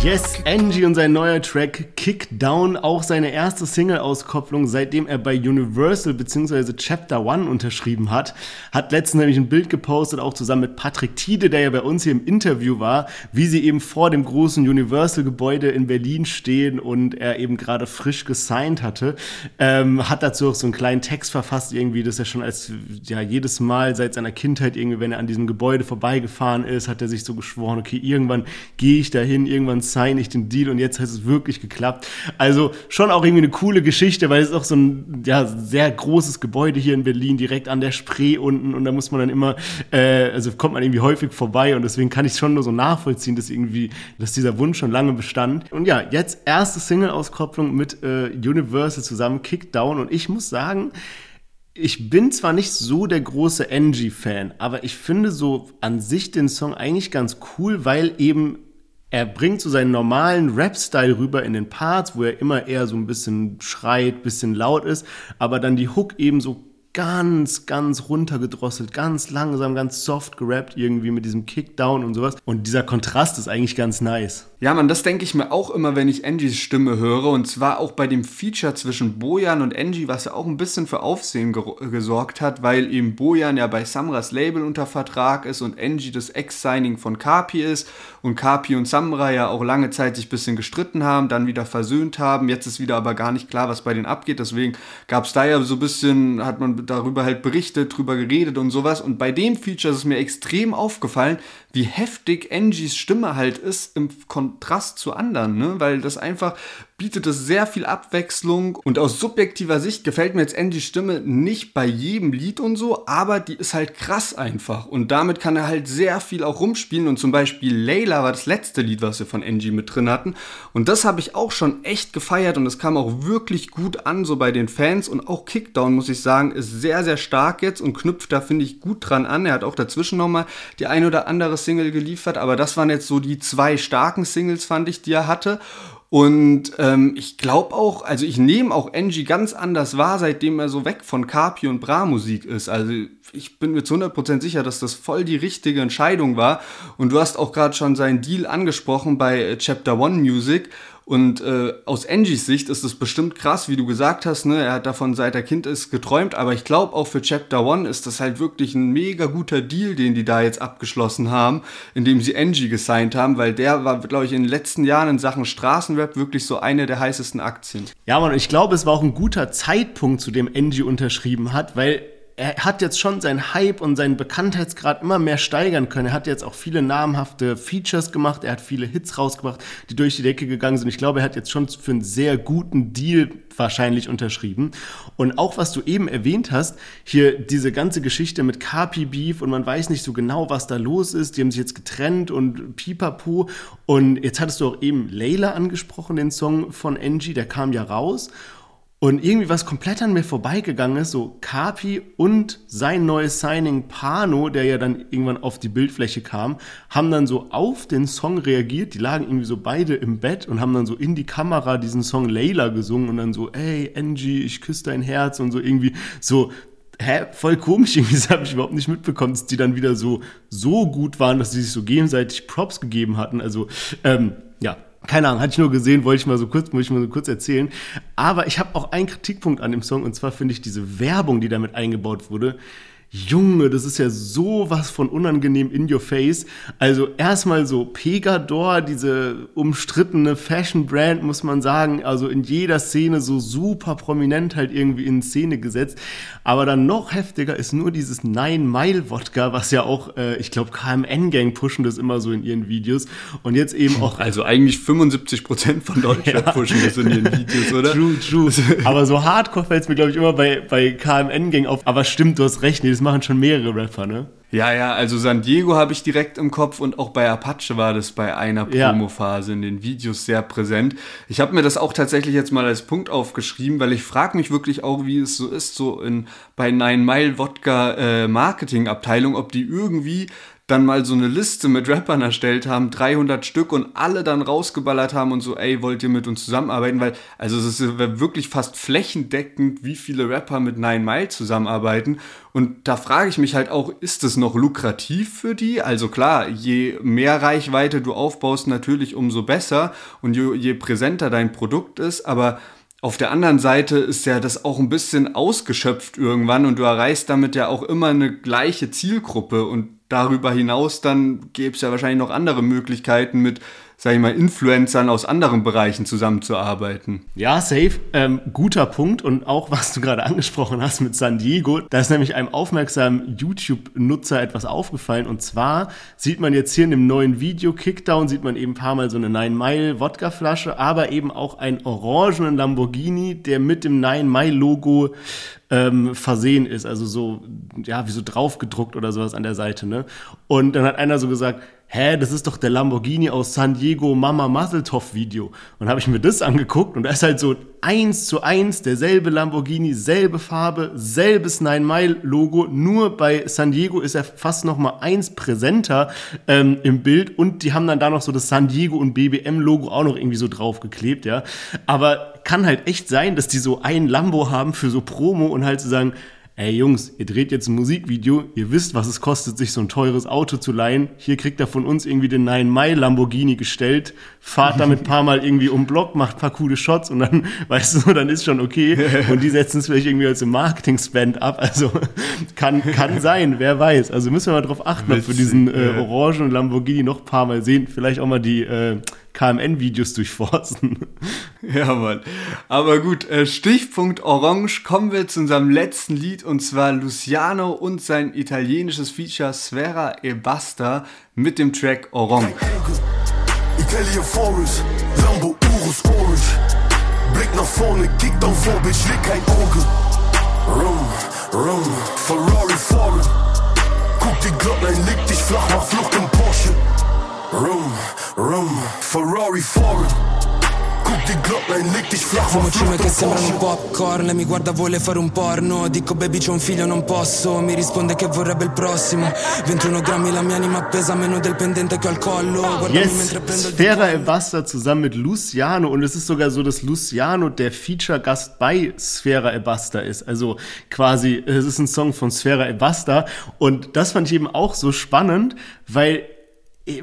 Speaker 2: Yes, Angie und sein neuer Track Kick Down, auch seine erste Single-Auskopplung, seitdem er bei Universal bzw. Chapter One unterschrieben hat. Hat letztens nämlich ein Bild gepostet, auch zusammen mit Patrick Tiede, der ja bei uns hier im Interview war, wie sie eben vor dem großen Universal-Gebäude in Berlin stehen und er eben gerade frisch gesigned hatte. Ähm, hat dazu auch so einen kleinen Text verfasst, irgendwie, dass er schon als ja jedes Mal seit seiner Kindheit irgendwie, wenn er an diesem Gebäude vorbeigefahren ist, hat er sich so geschworen, okay, irgendwann gehe ich dahin, irgendwann sign ich den Deal und jetzt hat es wirklich geklappt. Also schon auch irgendwie eine coole Geschichte, weil es ist auch so ein ja, sehr großes Gebäude hier in Berlin, direkt an der Spree unten und da muss man dann immer, äh, also kommt man irgendwie häufig vorbei und deswegen kann ich schon nur so nachvollziehen, dass irgendwie, dass dieser Wunsch schon lange bestand. Und ja, jetzt erste Single-Auskopplung mit äh, Universal zusammen, Kickdown und ich muss sagen, ich bin zwar nicht so der große Angie-Fan, aber ich finde so an sich den Song eigentlich ganz cool, weil eben er bringt so seinen normalen Rap-Style rüber in den Parts, wo er immer eher so ein bisschen schreit, bisschen laut ist, aber dann die Hook eben so ganz, ganz runtergedrosselt, ganz langsam, ganz soft gerappt, irgendwie mit diesem Kickdown und sowas. Und dieser Kontrast ist eigentlich ganz nice.
Speaker 1: Ja, man, das denke ich mir auch immer, wenn ich Angies Stimme höre. Und zwar auch bei dem Feature zwischen Bojan und Angie, was ja auch ein bisschen für Aufsehen gesorgt hat, weil eben Bojan ja bei Samras Label unter Vertrag ist und Angie das Ex-Signing von Kapi ist. Und Kapi und Samra ja auch lange Zeit sich ein bisschen gestritten haben, dann wieder versöhnt haben. Jetzt ist wieder aber gar nicht klar, was bei denen abgeht. Deswegen gab es da ja so ein bisschen, hat man darüber halt berichtet, drüber geredet und sowas. Und bei dem Feature ist es mir extrem aufgefallen, wie heftig Angies Stimme halt ist im Kontrast zu anderen, ne? Weil das einfach bietet es sehr viel Abwechslung und aus subjektiver Sicht gefällt mir jetzt Angies Stimme nicht bei jedem Lied und so, aber die ist halt krass einfach und damit kann er halt sehr viel auch rumspielen und zum Beispiel Layla war das letzte Lied, was wir von Angie mit drin hatten und das habe ich auch schon echt gefeiert und es kam auch wirklich gut an so bei den Fans und auch Kickdown muss ich sagen ist sehr sehr stark jetzt und knüpft da finde ich gut dran an. Er hat auch dazwischen nochmal die ein oder andere Single geliefert, aber das waren jetzt so die zwei starken Singles fand ich, die er hatte und ähm, ich glaube auch, also ich nehme auch Angie ganz anders wahr, seitdem er so weg von Carpi und Bra Musik ist. Also ich bin mir zu 100% sicher, dass das voll die richtige Entscheidung war. Und du hast auch gerade schon seinen Deal angesprochen bei äh, Chapter One Music. Und äh, aus Angies Sicht ist es bestimmt krass, wie du gesagt hast, ne? Er hat davon seit er Kind ist geträumt, aber ich glaube auch für Chapter One ist das halt wirklich ein mega guter Deal, den die da jetzt abgeschlossen haben, indem sie Angie gesigned haben, weil der war, glaube ich, in den letzten Jahren in Sachen Straßenrap wirklich so eine der heißesten Aktien.
Speaker 2: Ja, man, ich glaube, es war auch ein guter Zeitpunkt, zu dem Angie unterschrieben hat, weil er hat jetzt schon seinen Hype und seinen Bekanntheitsgrad immer mehr steigern können. Er hat jetzt auch viele namhafte Features gemacht, er hat viele Hits rausgebracht, die durch die Decke gegangen sind. Ich glaube, er hat jetzt schon für einen sehr guten Deal wahrscheinlich unterschrieben. Und auch was du eben erwähnt hast, hier diese ganze Geschichte mit Carpi Beef und man weiß nicht so genau, was da los ist. Die haben sich jetzt getrennt und pipapo. Und jetzt hattest du auch eben Layla angesprochen, den Song von Angie, der kam ja raus. Und irgendwie was komplett an mir vorbeigegangen ist, so Kapi und sein neues Signing Pano, der ja dann irgendwann auf die Bildfläche kam, haben dann so auf den Song reagiert. Die lagen irgendwie so beide im Bett und haben dann so in die Kamera diesen Song Layla gesungen und dann so, ey, Angie, ich küsse dein Herz und so irgendwie so hä, voll komisch, <laughs> irgendwie, das habe ich überhaupt nicht mitbekommen, dass die dann wieder so, so gut waren, dass sie sich so gegenseitig Props gegeben hatten. Also, ähm, ja, keine Ahnung, hatte ich nur gesehen, wollte ich mal so kurz, wollte ich mal so kurz erzählen. Aber ich habe auch einen Kritikpunkt an dem Song und zwar finde ich diese Werbung, die damit eingebaut wurde, Junge, das ist ja sowas von unangenehm in your face. Also erstmal so Pegador, diese umstrittene Fashion-Brand, muss man sagen, also in jeder Szene so super prominent halt irgendwie in Szene gesetzt. Aber dann noch heftiger ist nur dieses Nine-Mile-Wodka, was ja auch, äh, ich glaube, KMN-Gang pushen das immer so in ihren Videos. Und jetzt eben auch... <laughs>
Speaker 1: Also eigentlich 75 Prozent von Deutschland <laughs> ja. pushen das in ihren Videos, oder?
Speaker 2: True, true. <laughs> Aber so hardcore fällt es mir, glaube ich, immer bei, bei KMN-Gang auf. Aber stimmt, du hast recht, nee, das machen schon mehrere Rapper, ne?
Speaker 1: Ja, ja, also San Diego habe ich direkt im Kopf und auch bei Apache war das bei einer Promophase in den Videos sehr präsent. Ich habe mir das auch tatsächlich jetzt mal als Punkt aufgeschrieben, weil ich frage mich wirklich auch, wie es so ist, so in bei Nine Mile Wodka äh, Marketing Abteilung, ob die irgendwie dann mal so eine Liste mit Rappern erstellt haben, 300 Stück und alle dann rausgeballert haben und so, ey, wollt ihr mit uns zusammenarbeiten? Weil, also es ist wirklich fast flächendeckend, wie viele Rapper mit Nine Mile zusammenarbeiten. Und da frage ich mich halt auch, ist es noch lukrativ für die? Also klar, je mehr Reichweite du aufbaust, natürlich umso besser und je, je präsenter dein Produkt ist, aber auf der anderen Seite ist ja das auch ein bisschen ausgeschöpft irgendwann und du erreichst damit ja auch immer eine gleiche Zielgruppe und darüber hinaus dann gäbe es ja wahrscheinlich noch andere Möglichkeiten mit sag ich mal, Influencern aus anderen Bereichen zusammenzuarbeiten.
Speaker 2: Ja, safe. Ähm, guter Punkt. Und auch, was du gerade angesprochen hast mit San Diego, da ist nämlich einem aufmerksamen YouTube-Nutzer etwas aufgefallen. Und zwar sieht man jetzt hier in dem neuen Video Kickdown, sieht man eben ein paar Mal so eine Nine Mile Wodkaflasche, aber eben auch einen orangenen Lamborghini, der mit dem Nine Mile Logo ähm, versehen ist, also so, ja, wie so draufgedruckt oder sowas an der Seite, ne? Und dann hat einer so gesagt, hä, das ist doch der Lamborghini aus San Diego Mama Mazeltov Video. Und habe ich mir das angeguckt und da ist halt so eins zu eins derselbe Lamborghini, selbe Farbe, selbes Nine Mile Logo. Nur bei San Diego ist er fast noch mal eins präsenter ähm, im Bild und die haben dann da noch so das San Diego und BBM Logo auch noch irgendwie so draufgeklebt, ja. Aber kann halt echt sein, dass die so ein Lambo haben für so Promo und halt zu so sagen, ey Jungs, ihr dreht jetzt ein Musikvideo, ihr wisst, was es kostet, sich so ein teures Auto zu leihen. Hier kriegt er von uns irgendwie den 9 Mai Lamborghini gestellt, fahrt damit paar Mal irgendwie um Block, macht paar coole Shots und dann, <laughs> weißt du, dann ist schon okay. Und die setzen es vielleicht irgendwie als Marketing-Spend ab. Also kann, kann sein, wer weiß. Also müssen wir mal drauf achten, ob wir diesen äh, orangen Lamborghini noch paar Mal sehen. Vielleicht auch mal die äh, KMN-Videos durchforsten. <laughs>
Speaker 1: Ja, Mann. Aber gut, äh, Stichpunkt Orange, kommen wir zu unserem letzten Lied und zwar Luciano und sein italienisches Feature Sfera e Basta mit dem Track Orange. Italian Forest, Lambo Urus Orange. Blick nach vorne, kick down Vorbild, schlägt kein Auge. Rum, rum, Ferrari fahren. Guck die Glocklein, leg dich flach, mach Flucht im Porsche. Rum, rum, Ferrari fahren. Guck Glockline, dich flach che sembrano popcorn Lei mi guarda vuole fare un porno. Dico baby c'ho un figlio non posso. Mi risponde che vorrebbe il prossimo. 21 grammi la mia anima pesa meno del pendente che ho al collo. Guardami
Speaker 2: yes. mentre prendo il Sfera e Basta zusammen mit Luciano. Und es ist sogar so, dass Luciano der Feature-Gast bei Sfera e Basta ist. Also quasi, es ist ein Song von Sfera e Basta und das fand ich eben auch so spannend, weil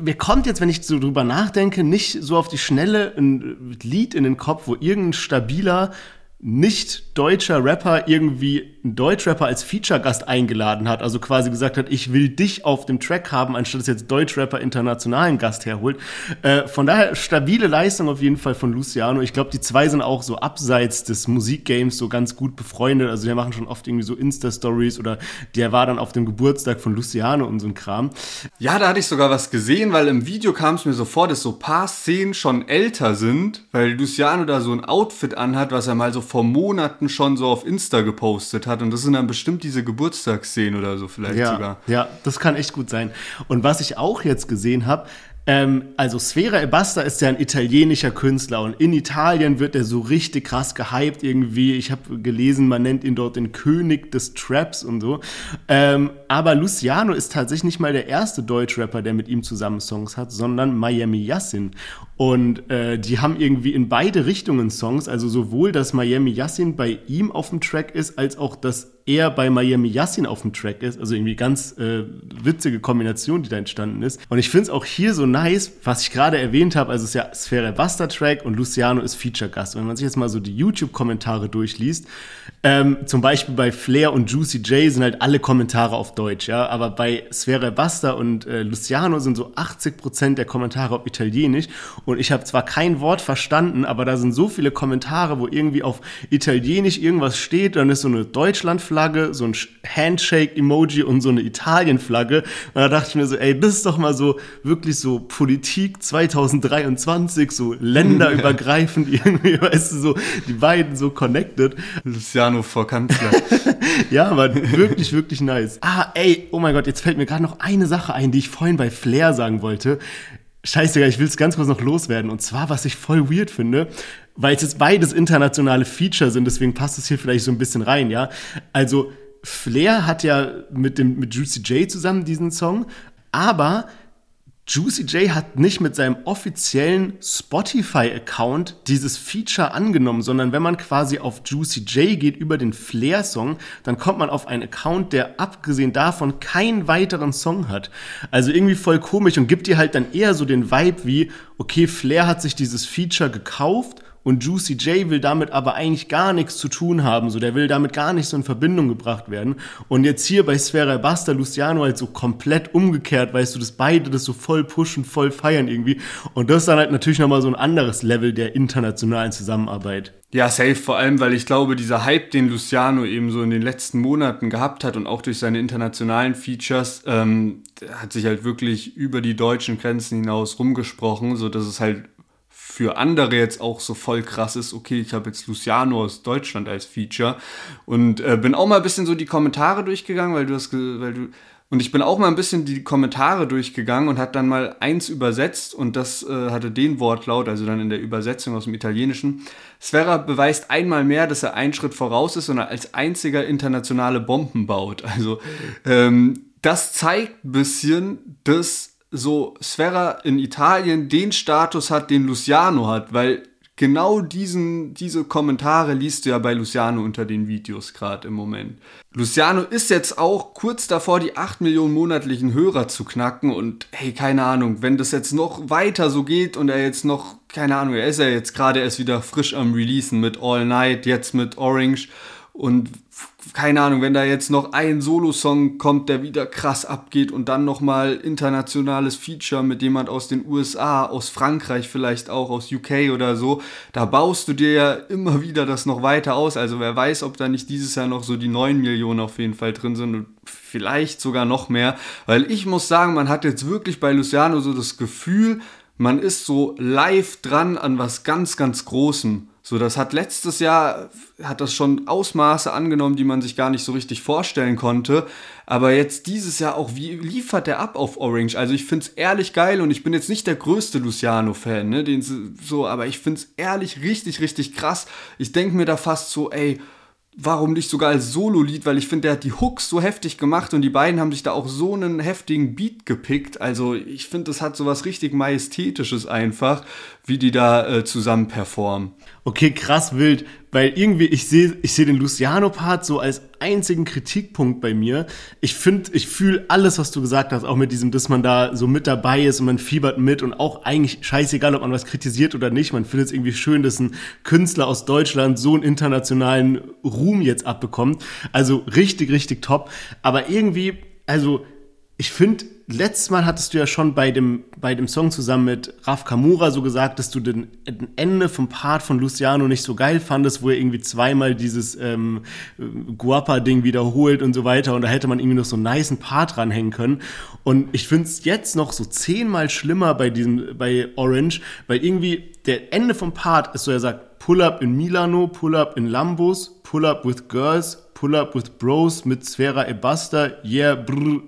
Speaker 2: mir kommt jetzt, wenn ich so drüber nachdenke, nicht so auf die Schnelle ein Lied in den Kopf, wo irgendein stabiler nicht deutscher Rapper irgendwie einen Deutschrapper als Feature-Gast eingeladen hat, also quasi gesagt hat, ich will dich auf dem Track haben, anstatt dass jetzt Deutschrapper internationalen Gast herholt. Äh, von daher stabile Leistung auf jeden Fall von Luciano. Ich glaube, die zwei sind auch so abseits des Musikgames so ganz gut befreundet. Also die machen schon oft irgendwie so Insta-Stories oder der war dann auf dem Geburtstag von Luciano und so ein Kram.
Speaker 1: Ja, da hatte ich sogar was gesehen, weil im Video kam es mir so vor, dass so paar Szenen schon älter sind, weil Luciano da so ein Outfit anhat, was er mal so vor Monaten schon so auf Insta gepostet hat. Und das sind dann bestimmt diese Geburtstagsszenen oder so vielleicht
Speaker 2: ja,
Speaker 1: sogar.
Speaker 2: Ja, das kann echt gut sein. Und was ich auch jetzt gesehen habe, ähm, also Sfera Ebasta ist ja ein italienischer Künstler und in Italien wird er so richtig krass gehypt irgendwie. Ich habe gelesen, man nennt ihn dort den König des Traps und so. Ähm, aber Luciano ist tatsächlich nicht mal der erste Deutschrapper, der mit ihm zusammen Songs hat, sondern Miami Yassin. Und äh, die haben irgendwie in beide Richtungen Songs, also sowohl, dass Miami Yassin bei ihm auf dem Track ist, als auch, dass er bei Miami Yassin auf dem Track ist. Also irgendwie ganz äh, witzige Kombination, die da entstanden ist. Und ich finde es auch hier so nice, was ich gerade erwähnt habe. Also es ist ja Sphäre Buster Track und Luciano ist Feature-Gast. Wenn man sich jetzt mal so die YouTube-Kommentare durchliest, ähm, zum Beispiel bei Flair und Juicy J sind halt alle Kommentare auf Deutsch, ja. Aber bei Sphäre Buster und äh, Luciano sind so 80 Prozent der Kommentare auf Italienisch. Und ich habe zwar kein Wort verstanden, aber da sind so viele Kommentare, wo irgendwie auf Italienisch irgendwas steht, dann ist so eine Deutschlandflagge, so ein Handshake-Emoji und so eine Italien-Flagge. Und da dachte ich mir so, ey, das ist doch mal so wirklich so Politik 2023, so länderübergreifend <laughs> irgendwie, <laughs> weißt du, so die beiden so connected.
Speaker 1: Luciano vor Kanzler. <laughs>
Speaker 2: ja, aber wirklich, wirklich nice. Ah, ey, oh mein Gott, jetzt fällt mir gerade noch eine Sache ein, die ich vorhin bei Flair sagen wollte. Scheiße, ich will es ganz kurz noch loswerden. Und zwar, was ich voll weird finde, weil es jetzt beides internationale Feature sind, deswegen passt es hier vielleicht so ein bisschen rein, ja. Also, Flair hat ja mit dem, mit Juicy J zusammen diesen Song, aber Juicy J hat nicht mit seinem offiziellen Spotify-Account dieses Feature angenommen, sondern wenn man quasi auf Juicy J geht über den Flair-Song, dann kommt man auf einen Account, der abgesehen davon keinen weiteren Song hat. Also irgendwie voll komisch und gibt dir halt dann eher so den Vibe wie, okay, Flair hat sich dieses Feature gekauft und Juicy J will damit aber eigentlich gar nichts zu tun haben, so der will damit gar nicht so in Verbindung gebracht werden und jetzt hier bei Sfera Basta Luciano halt so komplett umgekehrt, weißt du, dass beide das so voll pushen, voll feiern irgendwie und das ist dann halt natürlich nochmal so ein anderes Level der internationalen Zusammenarbeit.
Speaker 1: Ja, safe, vor allem, weil ich glaube, dieser Hype, den Luciano eben so in den letzten Monaten gehabt hat und auch durch seine internationalen Features, ähm, hat sich halt wirklich über die deutschen Grenzen hinaus rumgesprochen, so dass es halt für andere jetzt auch so voll krass ist, okay, ich habe jetzt Luciano aus Deutschland als Feature und äh, bin auch mal ein bisschen so die Kommentare durchgegangen, weil du hast, weil du und ich bin auch mal ein bisschen die Kommentare durchgegangen und hat dann mal eins übersetzt und das äh, hatte den Wortlaut, also dann in der Übersetzung aus dem Italienischen. Sverra beweist einmal mehr, dass er einen Schritt voraus ist und er als einziger internationale Bomben baut. Also ähm, das zeigt ein bisschen, dass so Sverra in Italien den Status hat, den Luciano hat, weil genau diesen, diese Kommentare liest du ja bei Luciano unter den Videos gerade im Moment. Luciano ist jetzt auch kurz davor, die 8 Millionen monatlichen Hörer zu knacken und hey, keine Ahnung, wenn das jetzt noch weiter so geht und er jetzt noch, keine Ahnung, er ist ja jetzt gerade erst wieder frisch am Releasen mit All Night, jetzt mit Orange und keine Ahnung, wenn da jetzt noch ein Solo-Song kommt, der wieder krass abgeht und dann nochmal internationales Feature mit jemand aus den USA, aus Frankreich vielleicht auch, aus UK oder so, da baust du dir ja immer wieder das noch weiter aus. Also wer weiß, ob da nicht dieses Jahr noch so die 9 Millionen auf jeden Fall drin sind und vielleicht sogar noch mehr. Weil ich muss sagen, man hat jetzt wirklich bei Luciano so das Gefühl, man ist so live dran an was ganz, ganz Großem. So, das hat letztes Jahr, hat das schon Ausmaße angenommen, die man sich gar nicht so richtig vorstellen konnte. Aber jetzt dieses Jahr auch, wie liefert der ab auf Orange? Also ich find's ehrlich geil und ich bin jetzt nicht der größte Luciano-Fan, ne, den so, aber ich find's ehrlich richtig, richtig krass. Ich denk mir da fast so, ey, warum nicht sogar als Solo-Lied, weil ich finde, der hat die Hooks so heftig gemacht und die beiden haben sich da auch so einen heftigen Beat gepickt. Also ich finde, das hat so was richtig Majestätisches einfach, wie die da äh, zusammen performen.
Speaker 2: Okay, krass wild, weil irgendwie ich sehe ich sehe den Luciano Part so als einzigen Kritikpunkt bei mir. Ich finde, ich fühle alles, was du gesagt hast, auch mit diesem, dass man da so mit dabei ist und man fiebert mit und auch eigentlich scheißegal, ob man was kritisiert oder nicht. Man findet es irgendwie schön, dass ein Künstler aus Deutschland so einen internationalen Ruhm jetzt abbekommt. Also richtig, richtig top. Aber irgendwie, also ich finde, letztes Mal hattest du ja schon bei dem, bei dem Song zusammen mit Raf Kamura so gesagt, dass du den, den Ende vom Part von Luciano nicht so geil fandest, wo er irgendwie zweimal dieses ähm, Guapa-Ding wiederholt und so weiter. Und da hätte man irgendwie noch so einen niceen Part ranhängen können. Und ich finde es jetzt noch so zehnmal schlimmer bei diesem, bei Orange, weil irgendwie der Ende vom Part ist so, er sagt, Pull up in Milano, pull up in Lambos, pull up with girls, pull up with bros mit Sfera Ebasta, yeah, brr,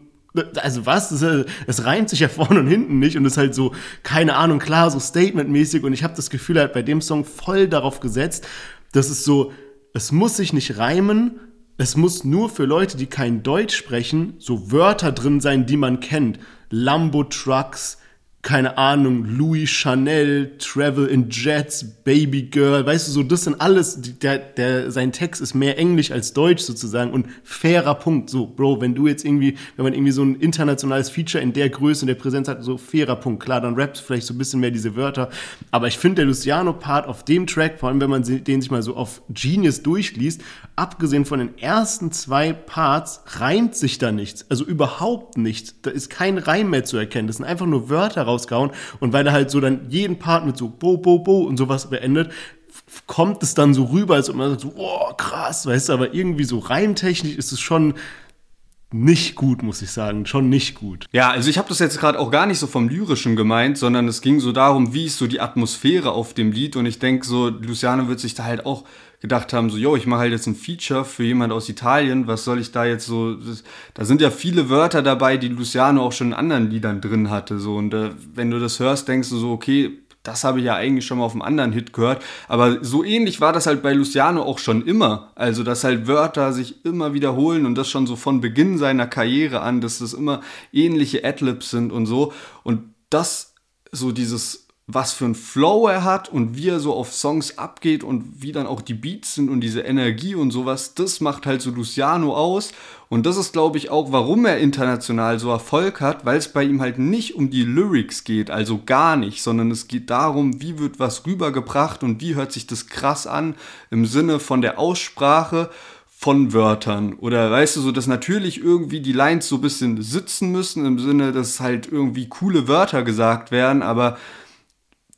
Speaker 2: also was, es reimt sich ja vorne und hinten nicht und ist halt so, keine Ahnung, klar, so statementmäßig und ich habe das Gefühl halt bei dem Song voll darauf gesetzt, dass es so, es muss sich nicht reimen, es muss nur für Leute, die kein Deutsch sprechen, so Wörter drin sein, die man kennt. Lambo Trucks, keine Ahnung, Louis Chanel, Travel in Jets, Baby Girl, weißt du, so, das sind alles, der, der, sein Text ist mehr Englisch als Deutsch sozusagen und fairer Punkt, so, Bro, wenn du jetzt irgendwie, wenn man irgendwie so ein internationales Feature in der Größe, in der Präsenz hat, so fairer Punkt, klar, dann rappst du vielleicht so ein bisschen mehr diese Wörter, aber ich finde der Luciano-Part auf dem Track, vor allem wenn man den sich mal so auf Genius durchliest, abgesehen von den ersten zwei Parts, reimt sich da nichts, also überhaupt nichts, da ist kein Reim mehr zu erkennen, das sind einfach nur Wörter raus rausgehauen. Und weil er halt so dann jeden Part mit so Bo, Bo, Bo und sowas beendet, kommt es dann so rüber, als ob man sagt so, oh, krass, weißt du, aber irgendwie so reimtechnisch ist es schon nicht gut, muss ich sagen, schon nicht gut.
Speaker 1: Ja, also ich habe das jetzt gerade auch gar nicht so vom lyrischen gemeint, sondern es ging so darum, wie ist so die Atmosphäre auf dem Lied. Und ich denke so, Luciano wird sich da halt auch gedacht haben, so, yo, ich mache halt jetzt ein Feature für jemand aus Italien, was soll ich da jetzt so, da sind ja viele Wörter dabei, die Luciano auch schon in anderen Liedern drin hatte, so, und äh, wenn du das hörst, denkst du so, okay, das habe ich ja eigentlich schon mal auf einem anderen Hit gehört. Aber so ähnlich war das halt bei Luciano auch schon immer. Also, dass halt Wörter sich immer wiederholen und das schon so von Beginn seiner Karriere an, dass das immer ähnliche Adlibs sind und so. Und das, so dieses was für ein Flow er hat und wie er so auf Songs abgeht und wie dann auch die Beats sind und diese Energie und sowas, das macht halt so Luciano aus. Und das ist, glaube ich, auch, warum er international so Erfolg hat, weil es bei ihm halt nicht um die Lyrics geht, also gar nicht, sondern es geht darum, wie wird was rübergebracht und wie hört sich das krass an im Sinne von der Aussprache von Wörtern. Oder weißt du, so dass natürlich irgendwie die Lines so ein bisschen sitzen müssen, im Sinne, dass halt irgendwie coole Wörter gesagt werden, aber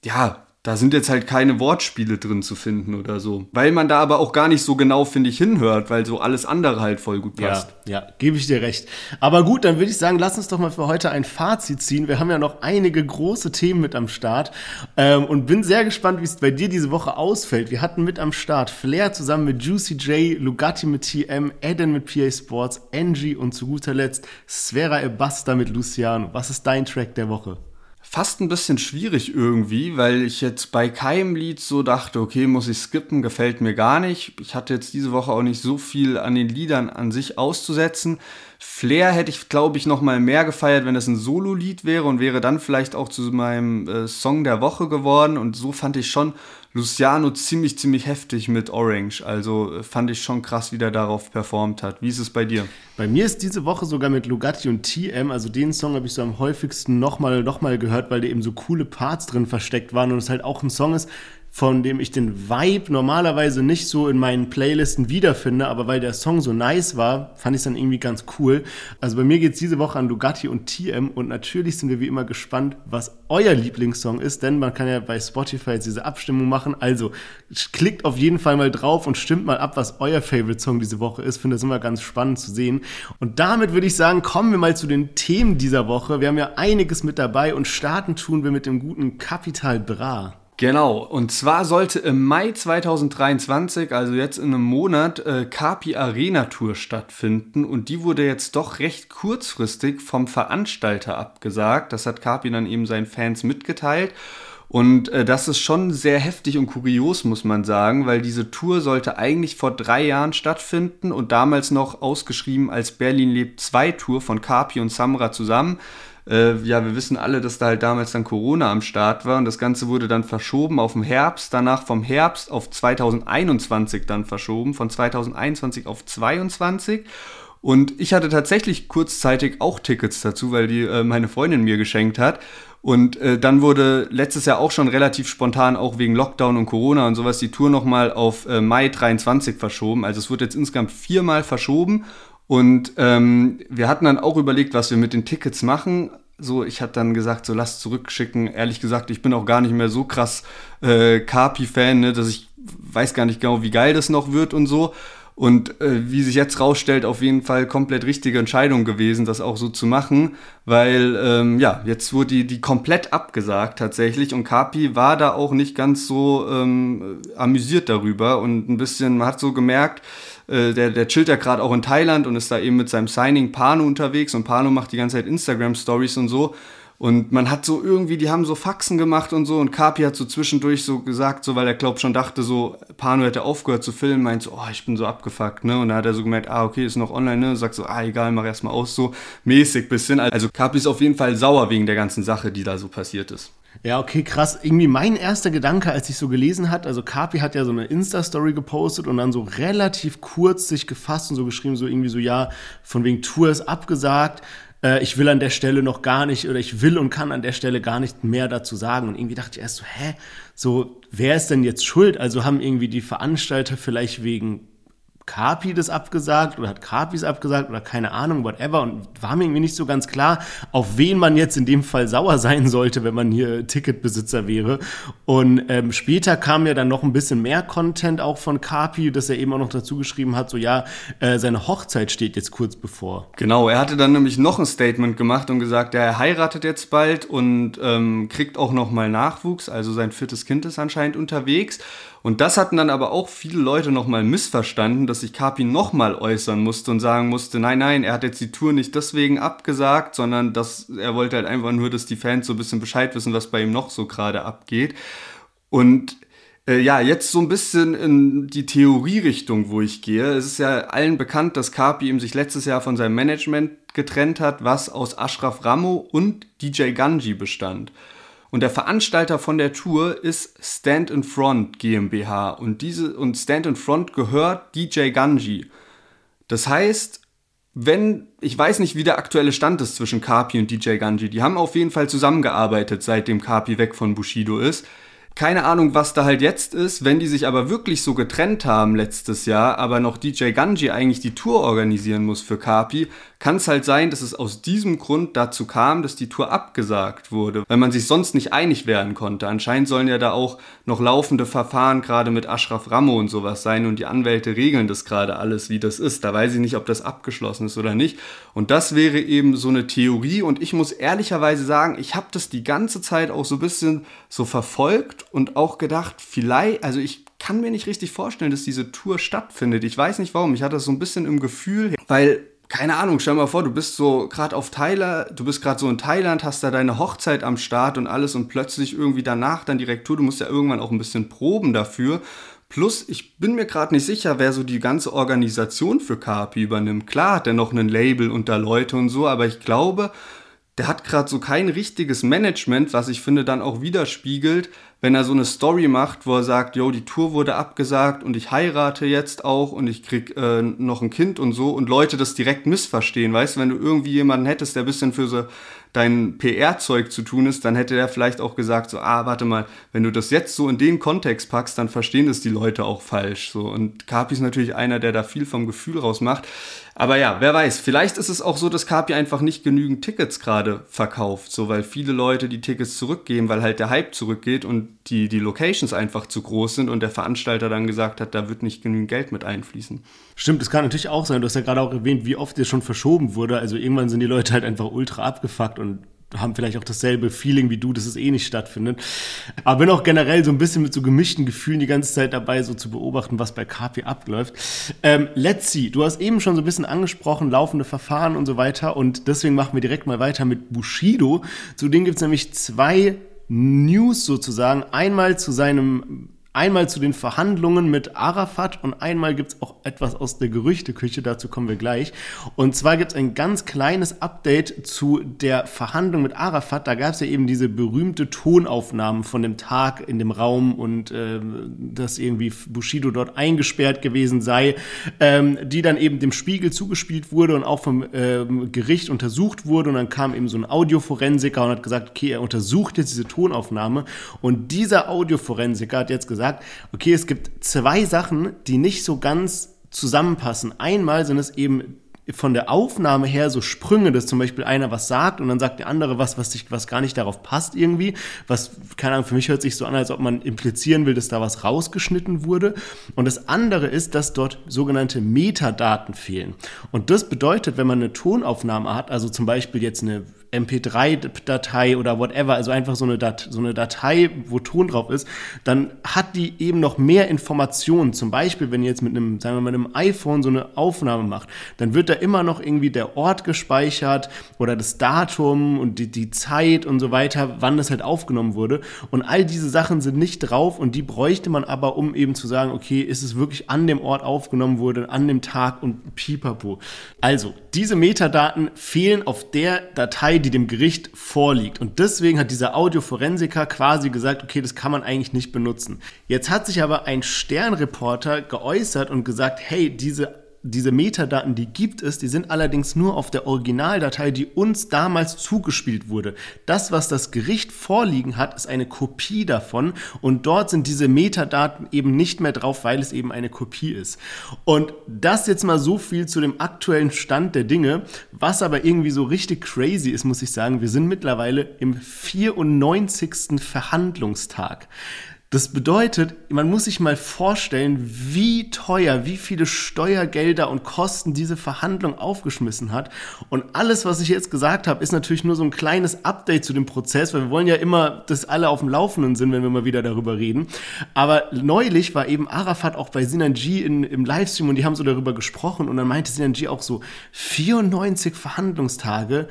Speaker 1: ja, da sind jetzt halt keine Wortspiele drin zu finden oder so. Weil man da aber auch gar nicht so genau, finde ich, hinhört, weil so alles andere halt voll gut passt.
Speaker 2: Ja, ja, gebe ich dir recht. Aber gut, dann würde ich sagen, lass uns doch mal für heute ein Fazit ziehen. Wir haben ja noch einige große Themen mit am Start ähm, und bin sehr gespannt, wie es bei dir diese Woche ausfällt. Wir hatten mit am Start Flair zusammen mit Juicy J, Lugatti mit TM, Eden mit PA Sports, Angie und zu guter Letzt Sfera Ebasta mit Luciano. Was ist dein Track der Woche?
Speaker 1: Fast ein bisschen schwierig irgendwie, weil ich jetzt bei keinem Lied so dachte, okay, muss ich skippen, gefällt mir gar nicht. Ich hatte jetzt diese Woche auch nicht so viel an den Liedern an sich auszusetzen. Flair hätte ich, glaube ich, noch mal mehr gefeiert, wenn es ein Solo-Lied wäre und wäre dann vielleicht auch zu meinem äh, Song der Woche geworden. Und so fand ich schon Luciano ziemlich, ziemlich heftig mit Orange. Also äh, fand ich schon krass, wie der darauf performt hat. Wie ist es bei dir?
Speaker 2: Bei mir ist diese Woche sogar mit Lugatti und TM, also den Song habe ich so am häufigsten nochmal noch mal gehört, weil da eben so coole Parts drin versteckt waren und es halt auch ein Song ist, von dem ich den Vibe normalerweise nicht so in meinen Playlisten wiederfinde, aber weil der Song so nice war, fand ich es dann irgendwie ganz cool. Also bei mir geht es diese Woche an Lugatti und TM und natürlich sind wir wie immer gespannt, was euer Lieblingssong ist, denn man kann ja bei Spotify jetzt diese Abstimmung machen. Also klickt auf jeden Fall mal drauf und stimmt mal ab, was euer Favorite Song diese Woche ist. Finde das immer ganz spannend zu sehen. Und damit würde ich sagen, kommen wir mal zu den Themen dieser Woche. Wir haben ja einiges mit dabei und starten tun wir mit dem guten Capital Bra.
Speaker 1: Genau, und zwar sollte im Mai 2023, also jetzt in einem Monat, äh, Arena Tour stattfinden und die wurde jetzt doch recht kurzfristig vom Veranstalter abgesagt. Das hat Capi dann eben seinen Fans mitgeteilt. Und äh, das ist schon sehr heftig und kurios, muss man sagen, weil diese Tour sollte eigentlich vor drei Jahren stattfinden und damals noch ausgeschrieben als Berlin lebt 2 Tour von Capi und Samra zusammen. Äh, ja, wir wissen alle, dass da halt damals dann Corona am Start war und das Ganze wurde dann verschoben auf den Herbst, danach vom Herbst auf 2021 dann verschoben, von 2021 auf 22. Und ich hatte tatsächlich kurzzeitig auch Tickets dazu, weil die äh, meine Freundin mir geschenkt hat. Und äh, dann wurde letztes Jahr auch schon relativ spontan, auch wegen Lockdown und Corona und sowas, die Tour nochmal auf äh, Mai 23 verschoben. Also es wurde jetzt insgesamt viermal verschoben. Und ähm, wir hatten dann auch überlegt, was wir mit den Tickets machen. So, ich hatte dann gesagt, so lass zurückschicken. Ehrlich gesagt, ich bin auch gar nicht mehr so krass äh, Carpi-Fan, ne, dass ich weiß gar nicht genau, wie geil das noch wird und so. Und äh, wie sich jetzt rausstellt, auf jeden Fall komplett richtige Entscheidung gewesen, das auch so zu machen, weil ähm, ja, jetzt wurde die, die komplett abgesagt tatsächlich und Kapi war da auch nicht ganz so ähm, amüsiert darüber und ein bisschen, man hat so gemerkt, äh, der, der chillt ja gerade auch in Thailand und ist da eben mit seinem Signing Pano unterwegs und Pano macht die ganze Zeit Instagram-Stories und so. Und man hat so irgendwie, die haben so Faxen gemacht und so und Kapi hat so zwischendurch so gesagt, so weil er glaubt schon dachte, so Pano hätte aufgehört zu filmen, meint so, oh, ich bin so abgefuckt, ne? Und dann hat er so gemerkt, ah, okay, ist noch online, ne? Sagt so, ah, egal, mach erstmal aus, so mäßig bisschen. Also Kapi ist auf jeden Fall sauer wegen der ganzen Sache, die da so passiert ist.
Speaker 2: Ja, okay, krass. Irgendwie mein erster Gedanke, als ich so gelesen hat, also Kapi hat ja so eine Insta-Story gepostet und dann so relativ kurz sich gefasst und so geschrieben, so irgendwie so, ja, von wegen Tour ist abgesagt äh, ich will an der Stelle noch gar nicht oder ich will und kann an der Stelle gar nicht mehr dazu sagen. Und irgendwie dachte ich erst so, hä, so, wer ist denn jetzt schuld? Also haben irgendwie die Veranstalter vielleicht wegen Kapi das abgesagt oder hat Kapi es abgesagt oder keine Ahnung, whatever. Und war mir irgendwie nicht so ganz klar, auf wen man jetzt in dem Fall sauer sein sollte, wenn man hier Ticketbesitzer wäre. Und ähm, später kam ja dann noch ein bisschen mehr Content auch von Kapi, dass er eben auch noch dazu geschrieben hat, so ja, äh, seine Hochzeit steht jetzt kurz bevor.
Speaker 1: Genau, er hatte dann nämlich noch ein Statement gemacht und gesagt, ja, er heiratet jetzt bald und ähm, kriegt auch noch mal Nachwuchs, also sein viertes Kind ist anscheinend unterwegs. Und das hatten dann aber auch viele Leute nochmal missverstanden, dass sich Kapi nochmal äußern musste und sagen musste, nein, nein, er hat jetzt die Tour nicht deswegen abgesagt, sondern dass er wollte halt einfach nur, dass die Fans so ein bisschen Bescheid wissen, was bei ihm noch so gerade abgeht. Und äh, ja, jetzt so ein bisschen in die Theorierichtung, wo ich gehe. Es ist ja allen bekannt, dass Kapi ihm sich letztes Jahr von seinem Management getrennt hat, was aus Ashraf Ramo und DJ Ganji bestand. Und der Veranstalter von der Tour ist Stand in Front GmbH und diese und Stand in Front gehört DJ Ganji. Das heißt, wenn ich weiß nicht, wie der aktuelle Stand ist zwischen Kapi und DJ Ganji. Die haben auf jeden Fall zusammengearbeitet, seitdem Kapi weg von Bushido ist. Keine Ahnung, was da halt jetzt ist. Wenn die sich aber wirklich so getrennt haben letztes Jahr, aber noch DJ Ganji eigentlich die Tour organisieren muss für Kapi, kann es halt sein, dass es aus diesem Grund dazu kam, dass die Tour abgesagt wurde, weil man sich sonst nicht einig werden konnte. Anscheinend sollen ja da auch noch laufende Verfahren gerade mit Ashraf Ramo und sowas sein und die Anwälte regeln das gerade alles, wie das ist. Da weiß ich nicht, ob das abgeschlossen ist oder nicht. Und das wäre eben so eine Theorie und ich muss ehrlicherweise sagen, ich habe das die ganze Zeit auch so ein bisschen so verfolgt und auch gedacht, vielleicht, also ich kann mir nicht richtig vorstellen, dass diese Tour stattfindet. Ich weiß nicht warum. Ich hatte das so ein bisschen im Gefühl, weil keine Ahnung, stell mal vor, du bist so gerade auf Thailand, du bist gerade so in Thailand, hast da deine Hochzeit am Start und alles und plötzlich irgendwie danach dann direkt Tour. Du musst ja irgendwann auch ein bisschen proben dafür. Plus, ich bin mir gerade nicht sicher, wer so die ganze Organisation für Carpi übernimmt. Klar hat er noch ein Label und da Leute und so, aber ich glaube, der hat gerade so kein richtiges Management, was ich finde dann auch widerspiegelt, wenn er so eine Story macht, wo er sagt, yo, die Tour wurde abgesagt und ich heirate jetzt auch und ich krieg äh, noch ein Kind und so und Leute das direkt missverstehen, weißt du, wenn du irgendwie jemanden hättest, der bisschen für so dein PR-Zeug zu tun ist, dann hätte der vielleicht auch gesagt, so, ah, warte mal, wenn du das jetzt so in den Kontext packst, dann verstehen das die Leute auch falsch. So. Und Kapi ist natürlich einer, der da viel vom Gefühl raus macht. Aber ja, wer weiß, vielleicht ist es auch so, dass Kapi einfach nicht genügend Tickets gerade verkauft, so weil viele Leute die Tickets zurückgeben, weil halt der Hype zurückgeht und die, die Locations einfach zu groß sind und der Veranstalter dann gesagt hat, da wird nicht genügend Geld mit einfließen.
Speaker 2: Stimmt, das kann natürlich auch sein. Du hast ja gerade auch erwähnt, wie oft es schon verschoben wurde. Also irgendwann sind die Leute halt einfach ultra abgefuckt und haben vielleicht auch dasselbe Feeling wie du, dass es eh nicht stattfindet. Aber bin auch generell so ein bisschen mit so gemischten Gefühlen die ganze Zeit dabei, so zu beobachten, was bei KP abläuft. Ähm, let's see, du hast eben schon so ein bisschen angesprochen, laufende Verfahren und so weiter. Und deswegen machen wir direkt mal weiter mit Bushido. Zu denen gibt es nämlich zwei News sozusagen. Einmal zu seinem Einmal zu den Verhandlungen mit Arafat und einmal gibt es auch etwas aus der Gerüchteküche, dazu kommen wir gleich. Und zwar gibt es ein ganz kleines Update zu der Verhandlung mit Arafat. Da gab es ja eben diese berühmte Tonaufnahmen von dem Tag in dem Raum und äh, dass irgendwie Bushido dort eingesperrt gewesen sei, ähm, die dann eben dem Spiegel zugespielt wurde und auch vom ähm, Gericht untersucht wurde. Und dann kam eben so ein Audioforensiker und hat gesagt, okay, er untersucht jetzt diese Tonaufnahme. Und dieser Audioforensiker hat jetzt gesagt, gesagt, okay, es gibt zwei Sachen, die nicht so ganz zusammenpassen. Einmal sind es eben von der Aufnahme her so Sprünge, dass zum Beispiel einer was sagt und dann sagt der andere was, was, sich, was gar nicht darauf passt irgendwie. Was, keine Ahnung, für mich hört sich so an, als ob man implizieren will, dass da was rausgeschnitten wurde. Und das andere ist, dass dort sogenannte Metadaten fehlen. Und das bedeutet, wenn man eine Tonaufnahme hat, also zum Beispiel jetzt eine MP3-Datei oder whatever, also einfach so eine, Dat so eine Datei, wo Ton drauf ist, dann hat die eben noch mehr Informationen. Zum Beispiel, wenn ihr jetzt mit einem, sagen wir mal, einem iPhone so eine Aufnahme macht, dann wird da immer noch irgendwie der Ort gespeichert oder das Datum und die, die Zeit und so weiter, wann das halt aufgenommen wurde. Und all diese Sachen sind nicht drauf und die bräuchte man aber, um eben zu sagen, okay, ist es wirklich an dem Ort aufgenommen wurde, an dem Tag und pipapo. Also, diese Metadaten fehlen auf der Datei, die dem Gericht vorliegt. Und deswegen hat dieser Audioforensiker quasi gesagt, okay, das kann man eigentlich nicht benutzen. Jetzt hat sich aber ein Sternreporter geäußert und gesagt, hey, diese diese Metadaten, die gibt es, die sind allerdings nur auf der Originaldatei, die uns damals zugespielt wurde. Das, was das Gericht vorliegen hat, ist eine Kopie davon und dort sind diese Metadaten eben nicht mehr drauf, weil es eben eine Kopie ist. Und das jetzt mal so viel zu dem aktuellen Stand der Dinge, was aber irgendwie so richtig crazy ist, muss ich sagen. Wir sind mittlerweile im 94. Verhandlungstag. Das bedeutet, man muss sich mal vorstellen, wie teuer, wie viele Steuergelder und Kosten diese Verhandlung aufgeschmissen hat. Und alles, was ich jetzt gesagt habe, ist natürlich nur so ein kleines Update zu dem Prozess, weil wir wollen ja immer, dass alle auf dem Laufenden sind, wenn wir mal wieder darüber reden. Aber neulich war eben Arafat auch bei Sinanji in, im Livestream und die haben so darüber gesprochen und dann meinte Sinanji auch so 94 Verhandlungstage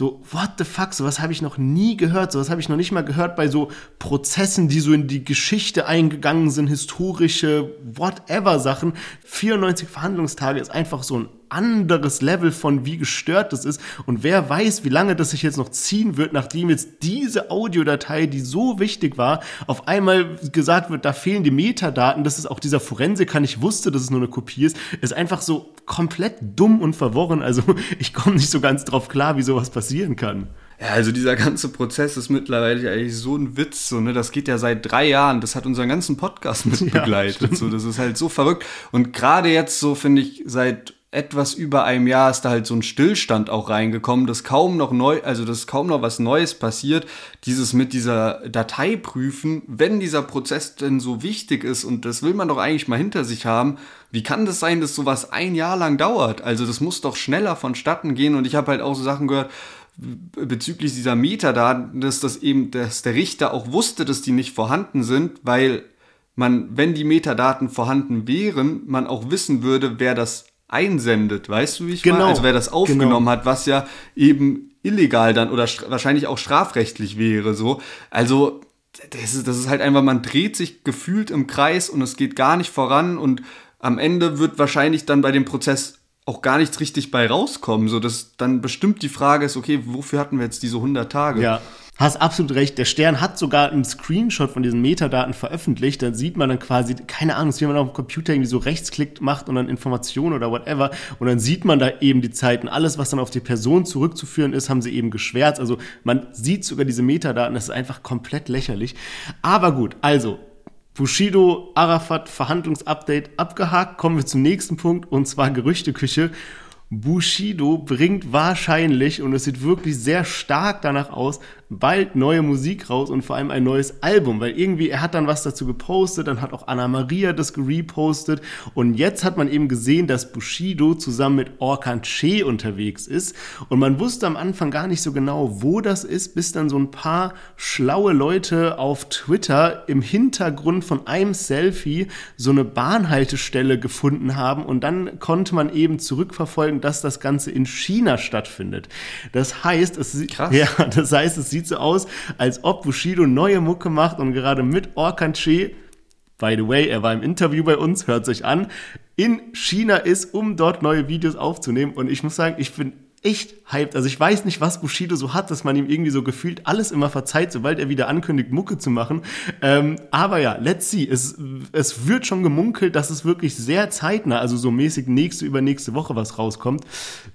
Speaker 2: so, what the fuck, sowas habe ich noch nie gehört, sowas habe ich noch nicht mal gehört bei so Prozessen, die so in die Geschichte eingegangen sind, historische, whatever Sachen. 94 Verhandlungstage ist einfach so ein anderes Level von wie gestört das ist. Und wer weiß, wie lange das sich jetzt noch ziehen wird, nachdem jetzt diese Audiodatei, die so wichtig war, auf einmal gesagt wird, da fehlen die Metadaten. Das ist auch dieser Forensiker nicht wusste, dass es nur eine Kopie ist. Ist einfach so komplett dumm und verworren. Also <laughs> ich komme nicht so ganz drauf klar, wie sowas passieren kann.
Speaker 1: Ja, also dieser ganze Prozess ist mittlerweile eigentlich so ein Witz, so, ne? Das geht ja seit drei Jahren. Das hat unseren ganzen Podcast mit <laughs> ja, begleitet. So, das ist halt so verrückt. Und gerade jetzt, so finde ich, seit etwas über einem Jahr ist da halt so ein Stillstand auch reingekommen, dass kaum noch neu, also dass kaum noch was Neues passiert. Dieses mit dieser Datei prüfen, wenn dieser Prozess denn so wichtig ist und das will man doch eigentlich mal hinter sich haben. Wie kann das sein, dass sowas ein Jahr lang dauert? Also das muss doch schneller vonstatten gehen und ich habe halt auch so Sachen gehört, bezüglich dieser Metadaten, dass das eben, dass der Richter auch wusste, dass die nicht vorhanden sind, weil man, wenn die Metadaten vorhanden wären, man auch wissen würde, wer das einsendet, weißt du, wie ich genau. meine? Also wer das aufgenommen genau. hat, was ja eben illegal dann oder wahrscheinlich auch strafrechtlich wäre, so. Also das ist, das ist halt einfach, man dreht sich gefühlt im Kreis und es geht gar nicht voran und am Ende wird wahrscheinlich dann bei dem Prozess auch gar nichts richtig bei rauskommen, so dass dann bestimmt die Frage ist, okay, wofür hatten wir jetzt diese 100 Tage?
Speaker 2: Ja. Hast absolut recht. Der Stern hat sogar einen Screenshot von diesen Metadaten veröffentlicht. Dann sieht man dann quasi, keine Ahnung, wie man auf dem Computer irgendwie so rechtsklickt macht und dann Informationen oder whatever. Und dann sieht man da eben die Zeiten. Alles, was dann auf die Person zurückzuführen ist, haben sie eben geschwärzt. Also man sieht sogar diese Metadaten. Das ist einfach komplett lächerlich. Aber gut, also Bushido, Arafat, Verhandlungsupdate abgehakt. Kommen wir zum nächsten Punkt und zwar Gerüchteküche. Bushido bringt wahrscheinlich, und es sieht wirklich sehr stark danach aus, bald neue Musik raus und vor allem ein neues Album, weil irgendwie er hat dann was dazu gepostet, dann hat auch Anna Maria das gerepostet und jetzt hat man eben gesehen, dass Bushido zusammen mit Orkan Che unterwegs ist und man wusste am Anfang gar nicht so genau, wo das ist, bis dann so ein paar schlaue Leute auf Twitter im Hintergrund von einem Selfie so eine Bahnhaltestelle gefunden haben und dann konnte man eben zurückverfolgen, dass das Ganze in China stattfindet. Das heißt, es, Krass. <laughs> Ja, das heißt, es sieht sieht so aus, als ob Bushido neue Mucke macht und gerade mit Orkan Che, by the way, er war im Interview bei uns, hört sich an, in China ist, um dort neue Videos aufzunehmen. Und ich muss sagen, ich bin echt hyped. Also ich weiß nicht, was Bushido so hat, dass man ihm irgendwie so gefühlt alles immer verzeiht, sobald er wieder ankündigt, Mucke zu machen. Ähm, aber ja, let's see. Es, es wird schon gemunkelt, dass es wirklich sehr zeitnah, also so mäßig nächste, übernächste Woche was rauskommt.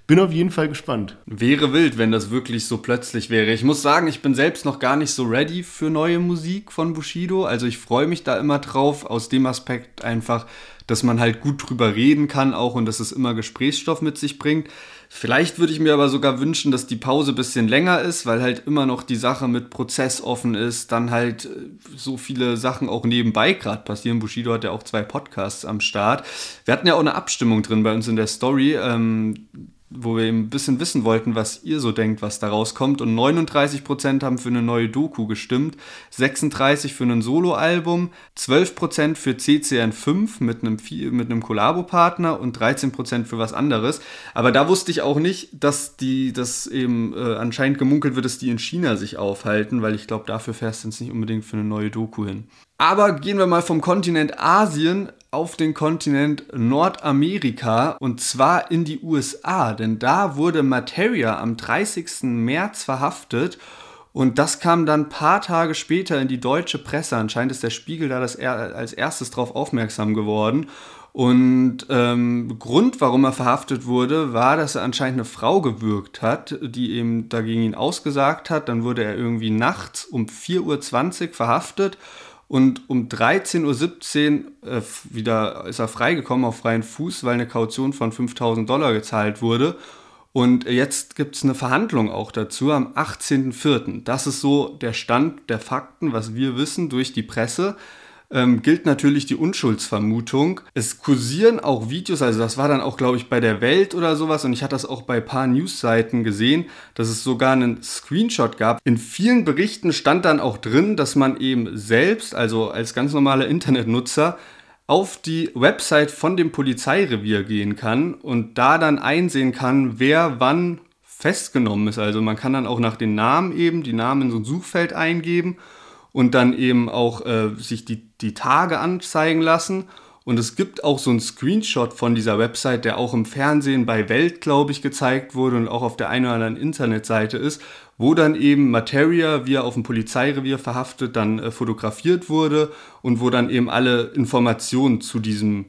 Speaker 2: Bin auf jeden Fall gespannt.
Speaker 1: Wäre wild, wenn das wirklich so plötzlich wäre. Ich muss sagen, ich bin selbst noch gar nicht so ready für neue Musik von Bushido. Also ich freue mich da immer drauf, aus dem Aspekt einfach, dass man halt gut drüber reden kann auch und dass es immer Gesprächsstoff mit sich bringt. Vielleicht würde ich mir aber sogar wünschen, dass die Pause ein bisschen länger ist, weil halt immer noch die Sache mit Prozess offen ist, dann halt äh, so viele Sachen auch nebenbei gerade passieren. Bushido hat ja auch zwei Podcasts am Start. Wir hatten ja auch eine Abstimmung drin bei uns in der Story. Ähm, wo wir eben ein bisschen wissen wollten, was ihr so denkt, was da rauskommt. Und 39% haben für eine neue Doku gestimmt, 36% für ein Soloalbum, 12% für CCN5 mit einem, mit einem Kollabo-Partner und 13% für was anderes. Aber da wusste ich auch nicht, dass die, dass eben äh, anscheinend gemunkelt wird, dass die in China sich aufhalten, weil ich glaube, dafür fährst du jetzt nicht unbedingt für eine neue Doku hin. Aber gehen wir mal vom Kontinent Asien auf den Kontinent Nordamerika und zwar in die USA, denn da wurde Materia am 30. März verhaftet und das kam dann ein paar Tage später in die deutsche Presse. Anscheinend ist der Spiegel da er als erstes darauf aufmerksam geworden. Und ähm, Grund, warum er verhaftet wurde, war, dass er anscheinend eine Frau gewürgt hat, die eben dagegen ihn ausgesagt hat. Dann wurde er irgendwie nachts um 4.20 Uhr verhaftet und um 13.17 Uhr äh, wieder ist er freigekommen auf freien Fuß, weil eine Kaution von 5000 Dollar gezahlt wurde. Und jetzt gibt es eine Verhandlung auch dazu am 18.04. Das ist so der Stand der Fakten, was wir wissen durch die Presse ähm, gilt natürlich die Unschuldsvermutung. Es kursieren auch Videos, also das war dann auch, glaube ich, bei der Welt oder sowas und ich hatte das auch bei ein paar Newsseiten gesehen, dass es sogar einen Screenshot gab. In vielen Berichten stand dann auch drin, dass man eben selbst, also als ganz normaler Internetnutzer, auf die Website von dem Polizeirevier gehen kann und da dann einsehen kann, wer wann festgenommen ist. Also man kann dann auch nach den Namen eben die Namen in so ein Suchfeld eingeben und dann eben auch äh, sich die, die Tage anzeigen lassen. Und es gibt auch so einen Screenshot von dieser Website, der auch im Fernsehen bei Welt, glaube ich, gezeigt wurde und auch auf der einen oder anderen Internetseite ist, wo dann eben Materia, wie er auf dem Polizeirevier verhaftet, dann äh, fotografiert wurde und wo dann eben alle Informationen zu diesem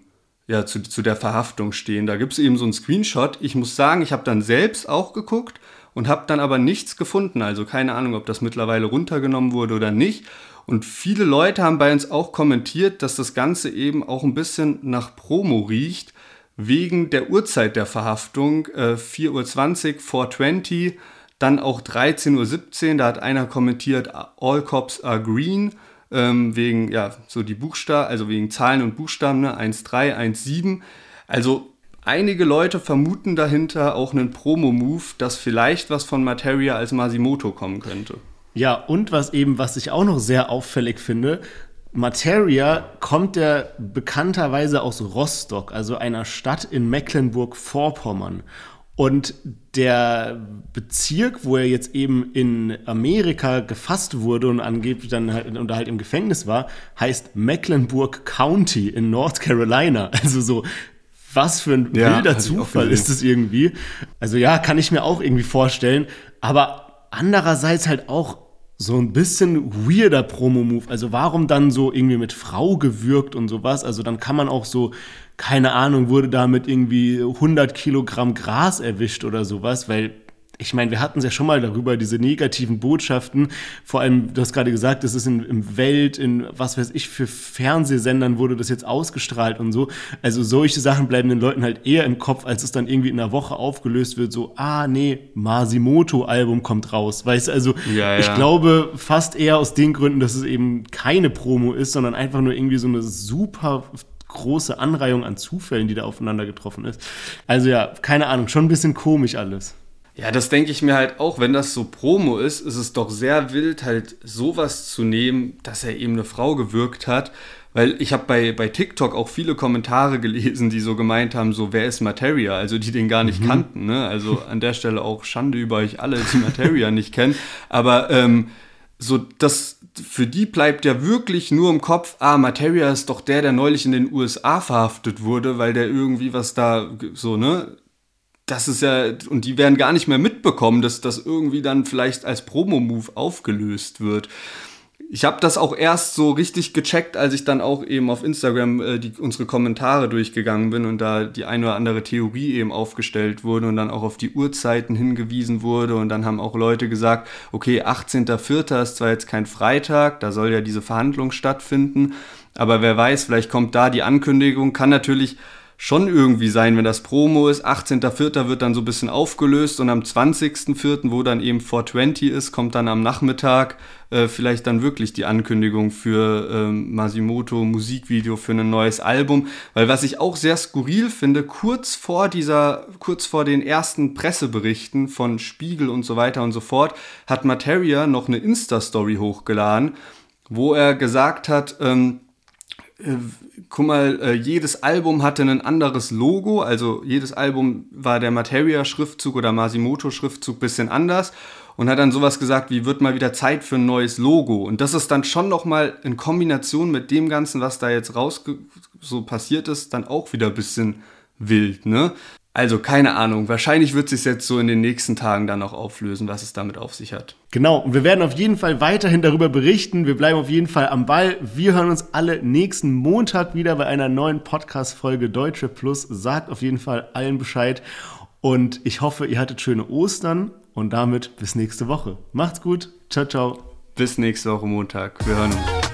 Speaker 1: ja, zu, zu der Verhaftung stehen. Da gibt es eben so einen Screenshot. Ich muss sagen, ich habe dann selbst auch geguckt und habe dann aber nichts gefunden. Also keine Ahnung, ob das mittlerweile runtergenommen wurde oder nicht. Und viele Leute haben bei uns auch kommentiert, dass das Ganze eben auch ein bisschen nach Promo riecht, wegen der Uhrzeit der Verhaftung. Äh, 4.20 Uhr, 420, dann auch 13.17 Uhr, da hat einer kommentiert, All Cops are green, ähm, wegen, ja, so die Buchstaben, also wegen Zahlen und Buchstaben, ne, 1.3, 1.7. Also einige Leute vermuten dahinter auch einen Promo-Move, dass vielleicht was von Materia als Masimoto kommen könnte.
Speaker 2: Ja, und was eben, was ich auch noch sehr auffällig finde, Materia kommt ja bekannterweise aus Rostock, also einer Stadt in Mecklenburg-Vorpommern. Und der Bezirk, wo er jetzt eben in Amerika gefasst wurde und angeblich dann halt, und halt im Gefängnis war, heißt Mecklenburg County in North Carolina. <laughs> Also so, was für ein ja, wilder Zufall ist es irgendwie. Also ja, kann ich mir auch irgendwie vorstellen. Aber andererseits halt auch so ein bisschen weirder Promo-Move. Also warum dann so irgendwie mit Frau gewürgt und sowas? Also dann kann man auch so, keine Ahnung, wurde damit irgendwie 100 Kilogramm Gras erwischt oder sowas, weil ich meine, wir hatten es ja schon mal darüber, diese negativen Botschaften. Vor allem, du hast gerade gesagt, es ist in, im Welt, in was weiß ich, für Fernsehsendern wurde das jetzt ausgestrahlt und so. Also solche Sachen bleiben den Leuten halt eher im Kopf, als es dann irgendwie in einer Woche aufgelöst wird, so, ah nee, Masimoto-Album kommt raus. Weißt du, also ja, ja. ich glaube fast eher aus den Gründen, dass es eben keine Promo ist, sondern einfach nur irgendwie so eine super große Anreihung an Zufällen, die da aufeinander getroffen ist. Also ja, keine Ahnung, schon ein bisschen komisch alles.
Speaker 1: Ja, das denke ich mir halt auch, wenn das so Promo ist, ist es doch sehr wild, halt sowas zu nehmen, dass er eben eine Frau gewirkt hat. Weil ich habe bei, bei TikTok auch viele Kommentare <laughs> gelesen, die so gemeint haben, so wer ist Materia, also die den gar nicht mhm. kannten. Ne? Also an der Stelle auch Schande über euch alle, die Materia nicht kennen. Aber ähm, so das für die bleibt ja wirklich nur im Kopf, ah, Materia ist doch der, der neulich in den USA verhaftet wurde, weil der irgendwie was da so, ne? Das ist ja, und die werden gar nicht mehr mitbekommen, dass das irgendwie dann vielleicht als Promo-Move aufgelöst wird. Ich habe das auch erst so richtig gecheckt, als ich dann auch eben auf Instagram äh, die, unsere Kommentare durchgegangen bin und da die eine oder andere Theorie eben aufgestellt wurde und dann auch auf die Uhrzeiten hingewiesen wurde und dann haben auch Leute gesagt, okay, 18.04. ist zwar jetzt kein Freitag, da soll ja diese Verhandlung stattfinden, aber wer weiß, vielleicht kommt da die Ankündigung, kann natürlich schon irgendwie sein, wenn das Promo ist. 18.04. wird dann so ein bisschen aufgelöst und am 20.04., wo dann eben 420 ist, kommt dann am Nachmittag äh, vielleicht dann wirklich die Ankündigung für äh, Masimoto Musikvideo für ein neues Album. Weil was ich auch sehr skurril finde, kurz vor dieser, kurz vor den ersten Presseberichten von Spiegel und so weiter und so fort, hat Materia noch eine Insta-Story hochgeladen, wo er gesagt hat, ähm, äh, guck mal, äh, jedes Album hatte ein anderes Logo, also jedes Album war der Materia-Schriftzug oder Masimoto-Schriftzug bisschen anders und hat dann sowas gesagt wie, wird mal wieder Zeit für ein neues Logo. Und das ist dann schon nochmal in Kombination mit dem Ganzen, was da jetzt raus so passiert ist, dann auch wieder bisschen wild, ne? Also keine Ahnung. Wahrscheinlich wird sich jetzt so in den nächsten Tagen dann auch auflösen, was es damit auf sich hat.
Speaker 2: Genau. Und wir werden auf jeden Fall weiterhin darüber berichten. Wir bleiben auf jeden Fall am Ball. Wir hören uns alle nächsten Montag wieder bei einer neuen Podcast-Folge Deutsche Plus. Sagt auf jeden Fall allen Bescheid. Und ich hoffe, ihr hattet schöne Ostern. Und damit bis nächste Woche. Macht's gut. Ciao, ciao.
Speaker 1: Bis nächste Woche Montag. Wir hören uns.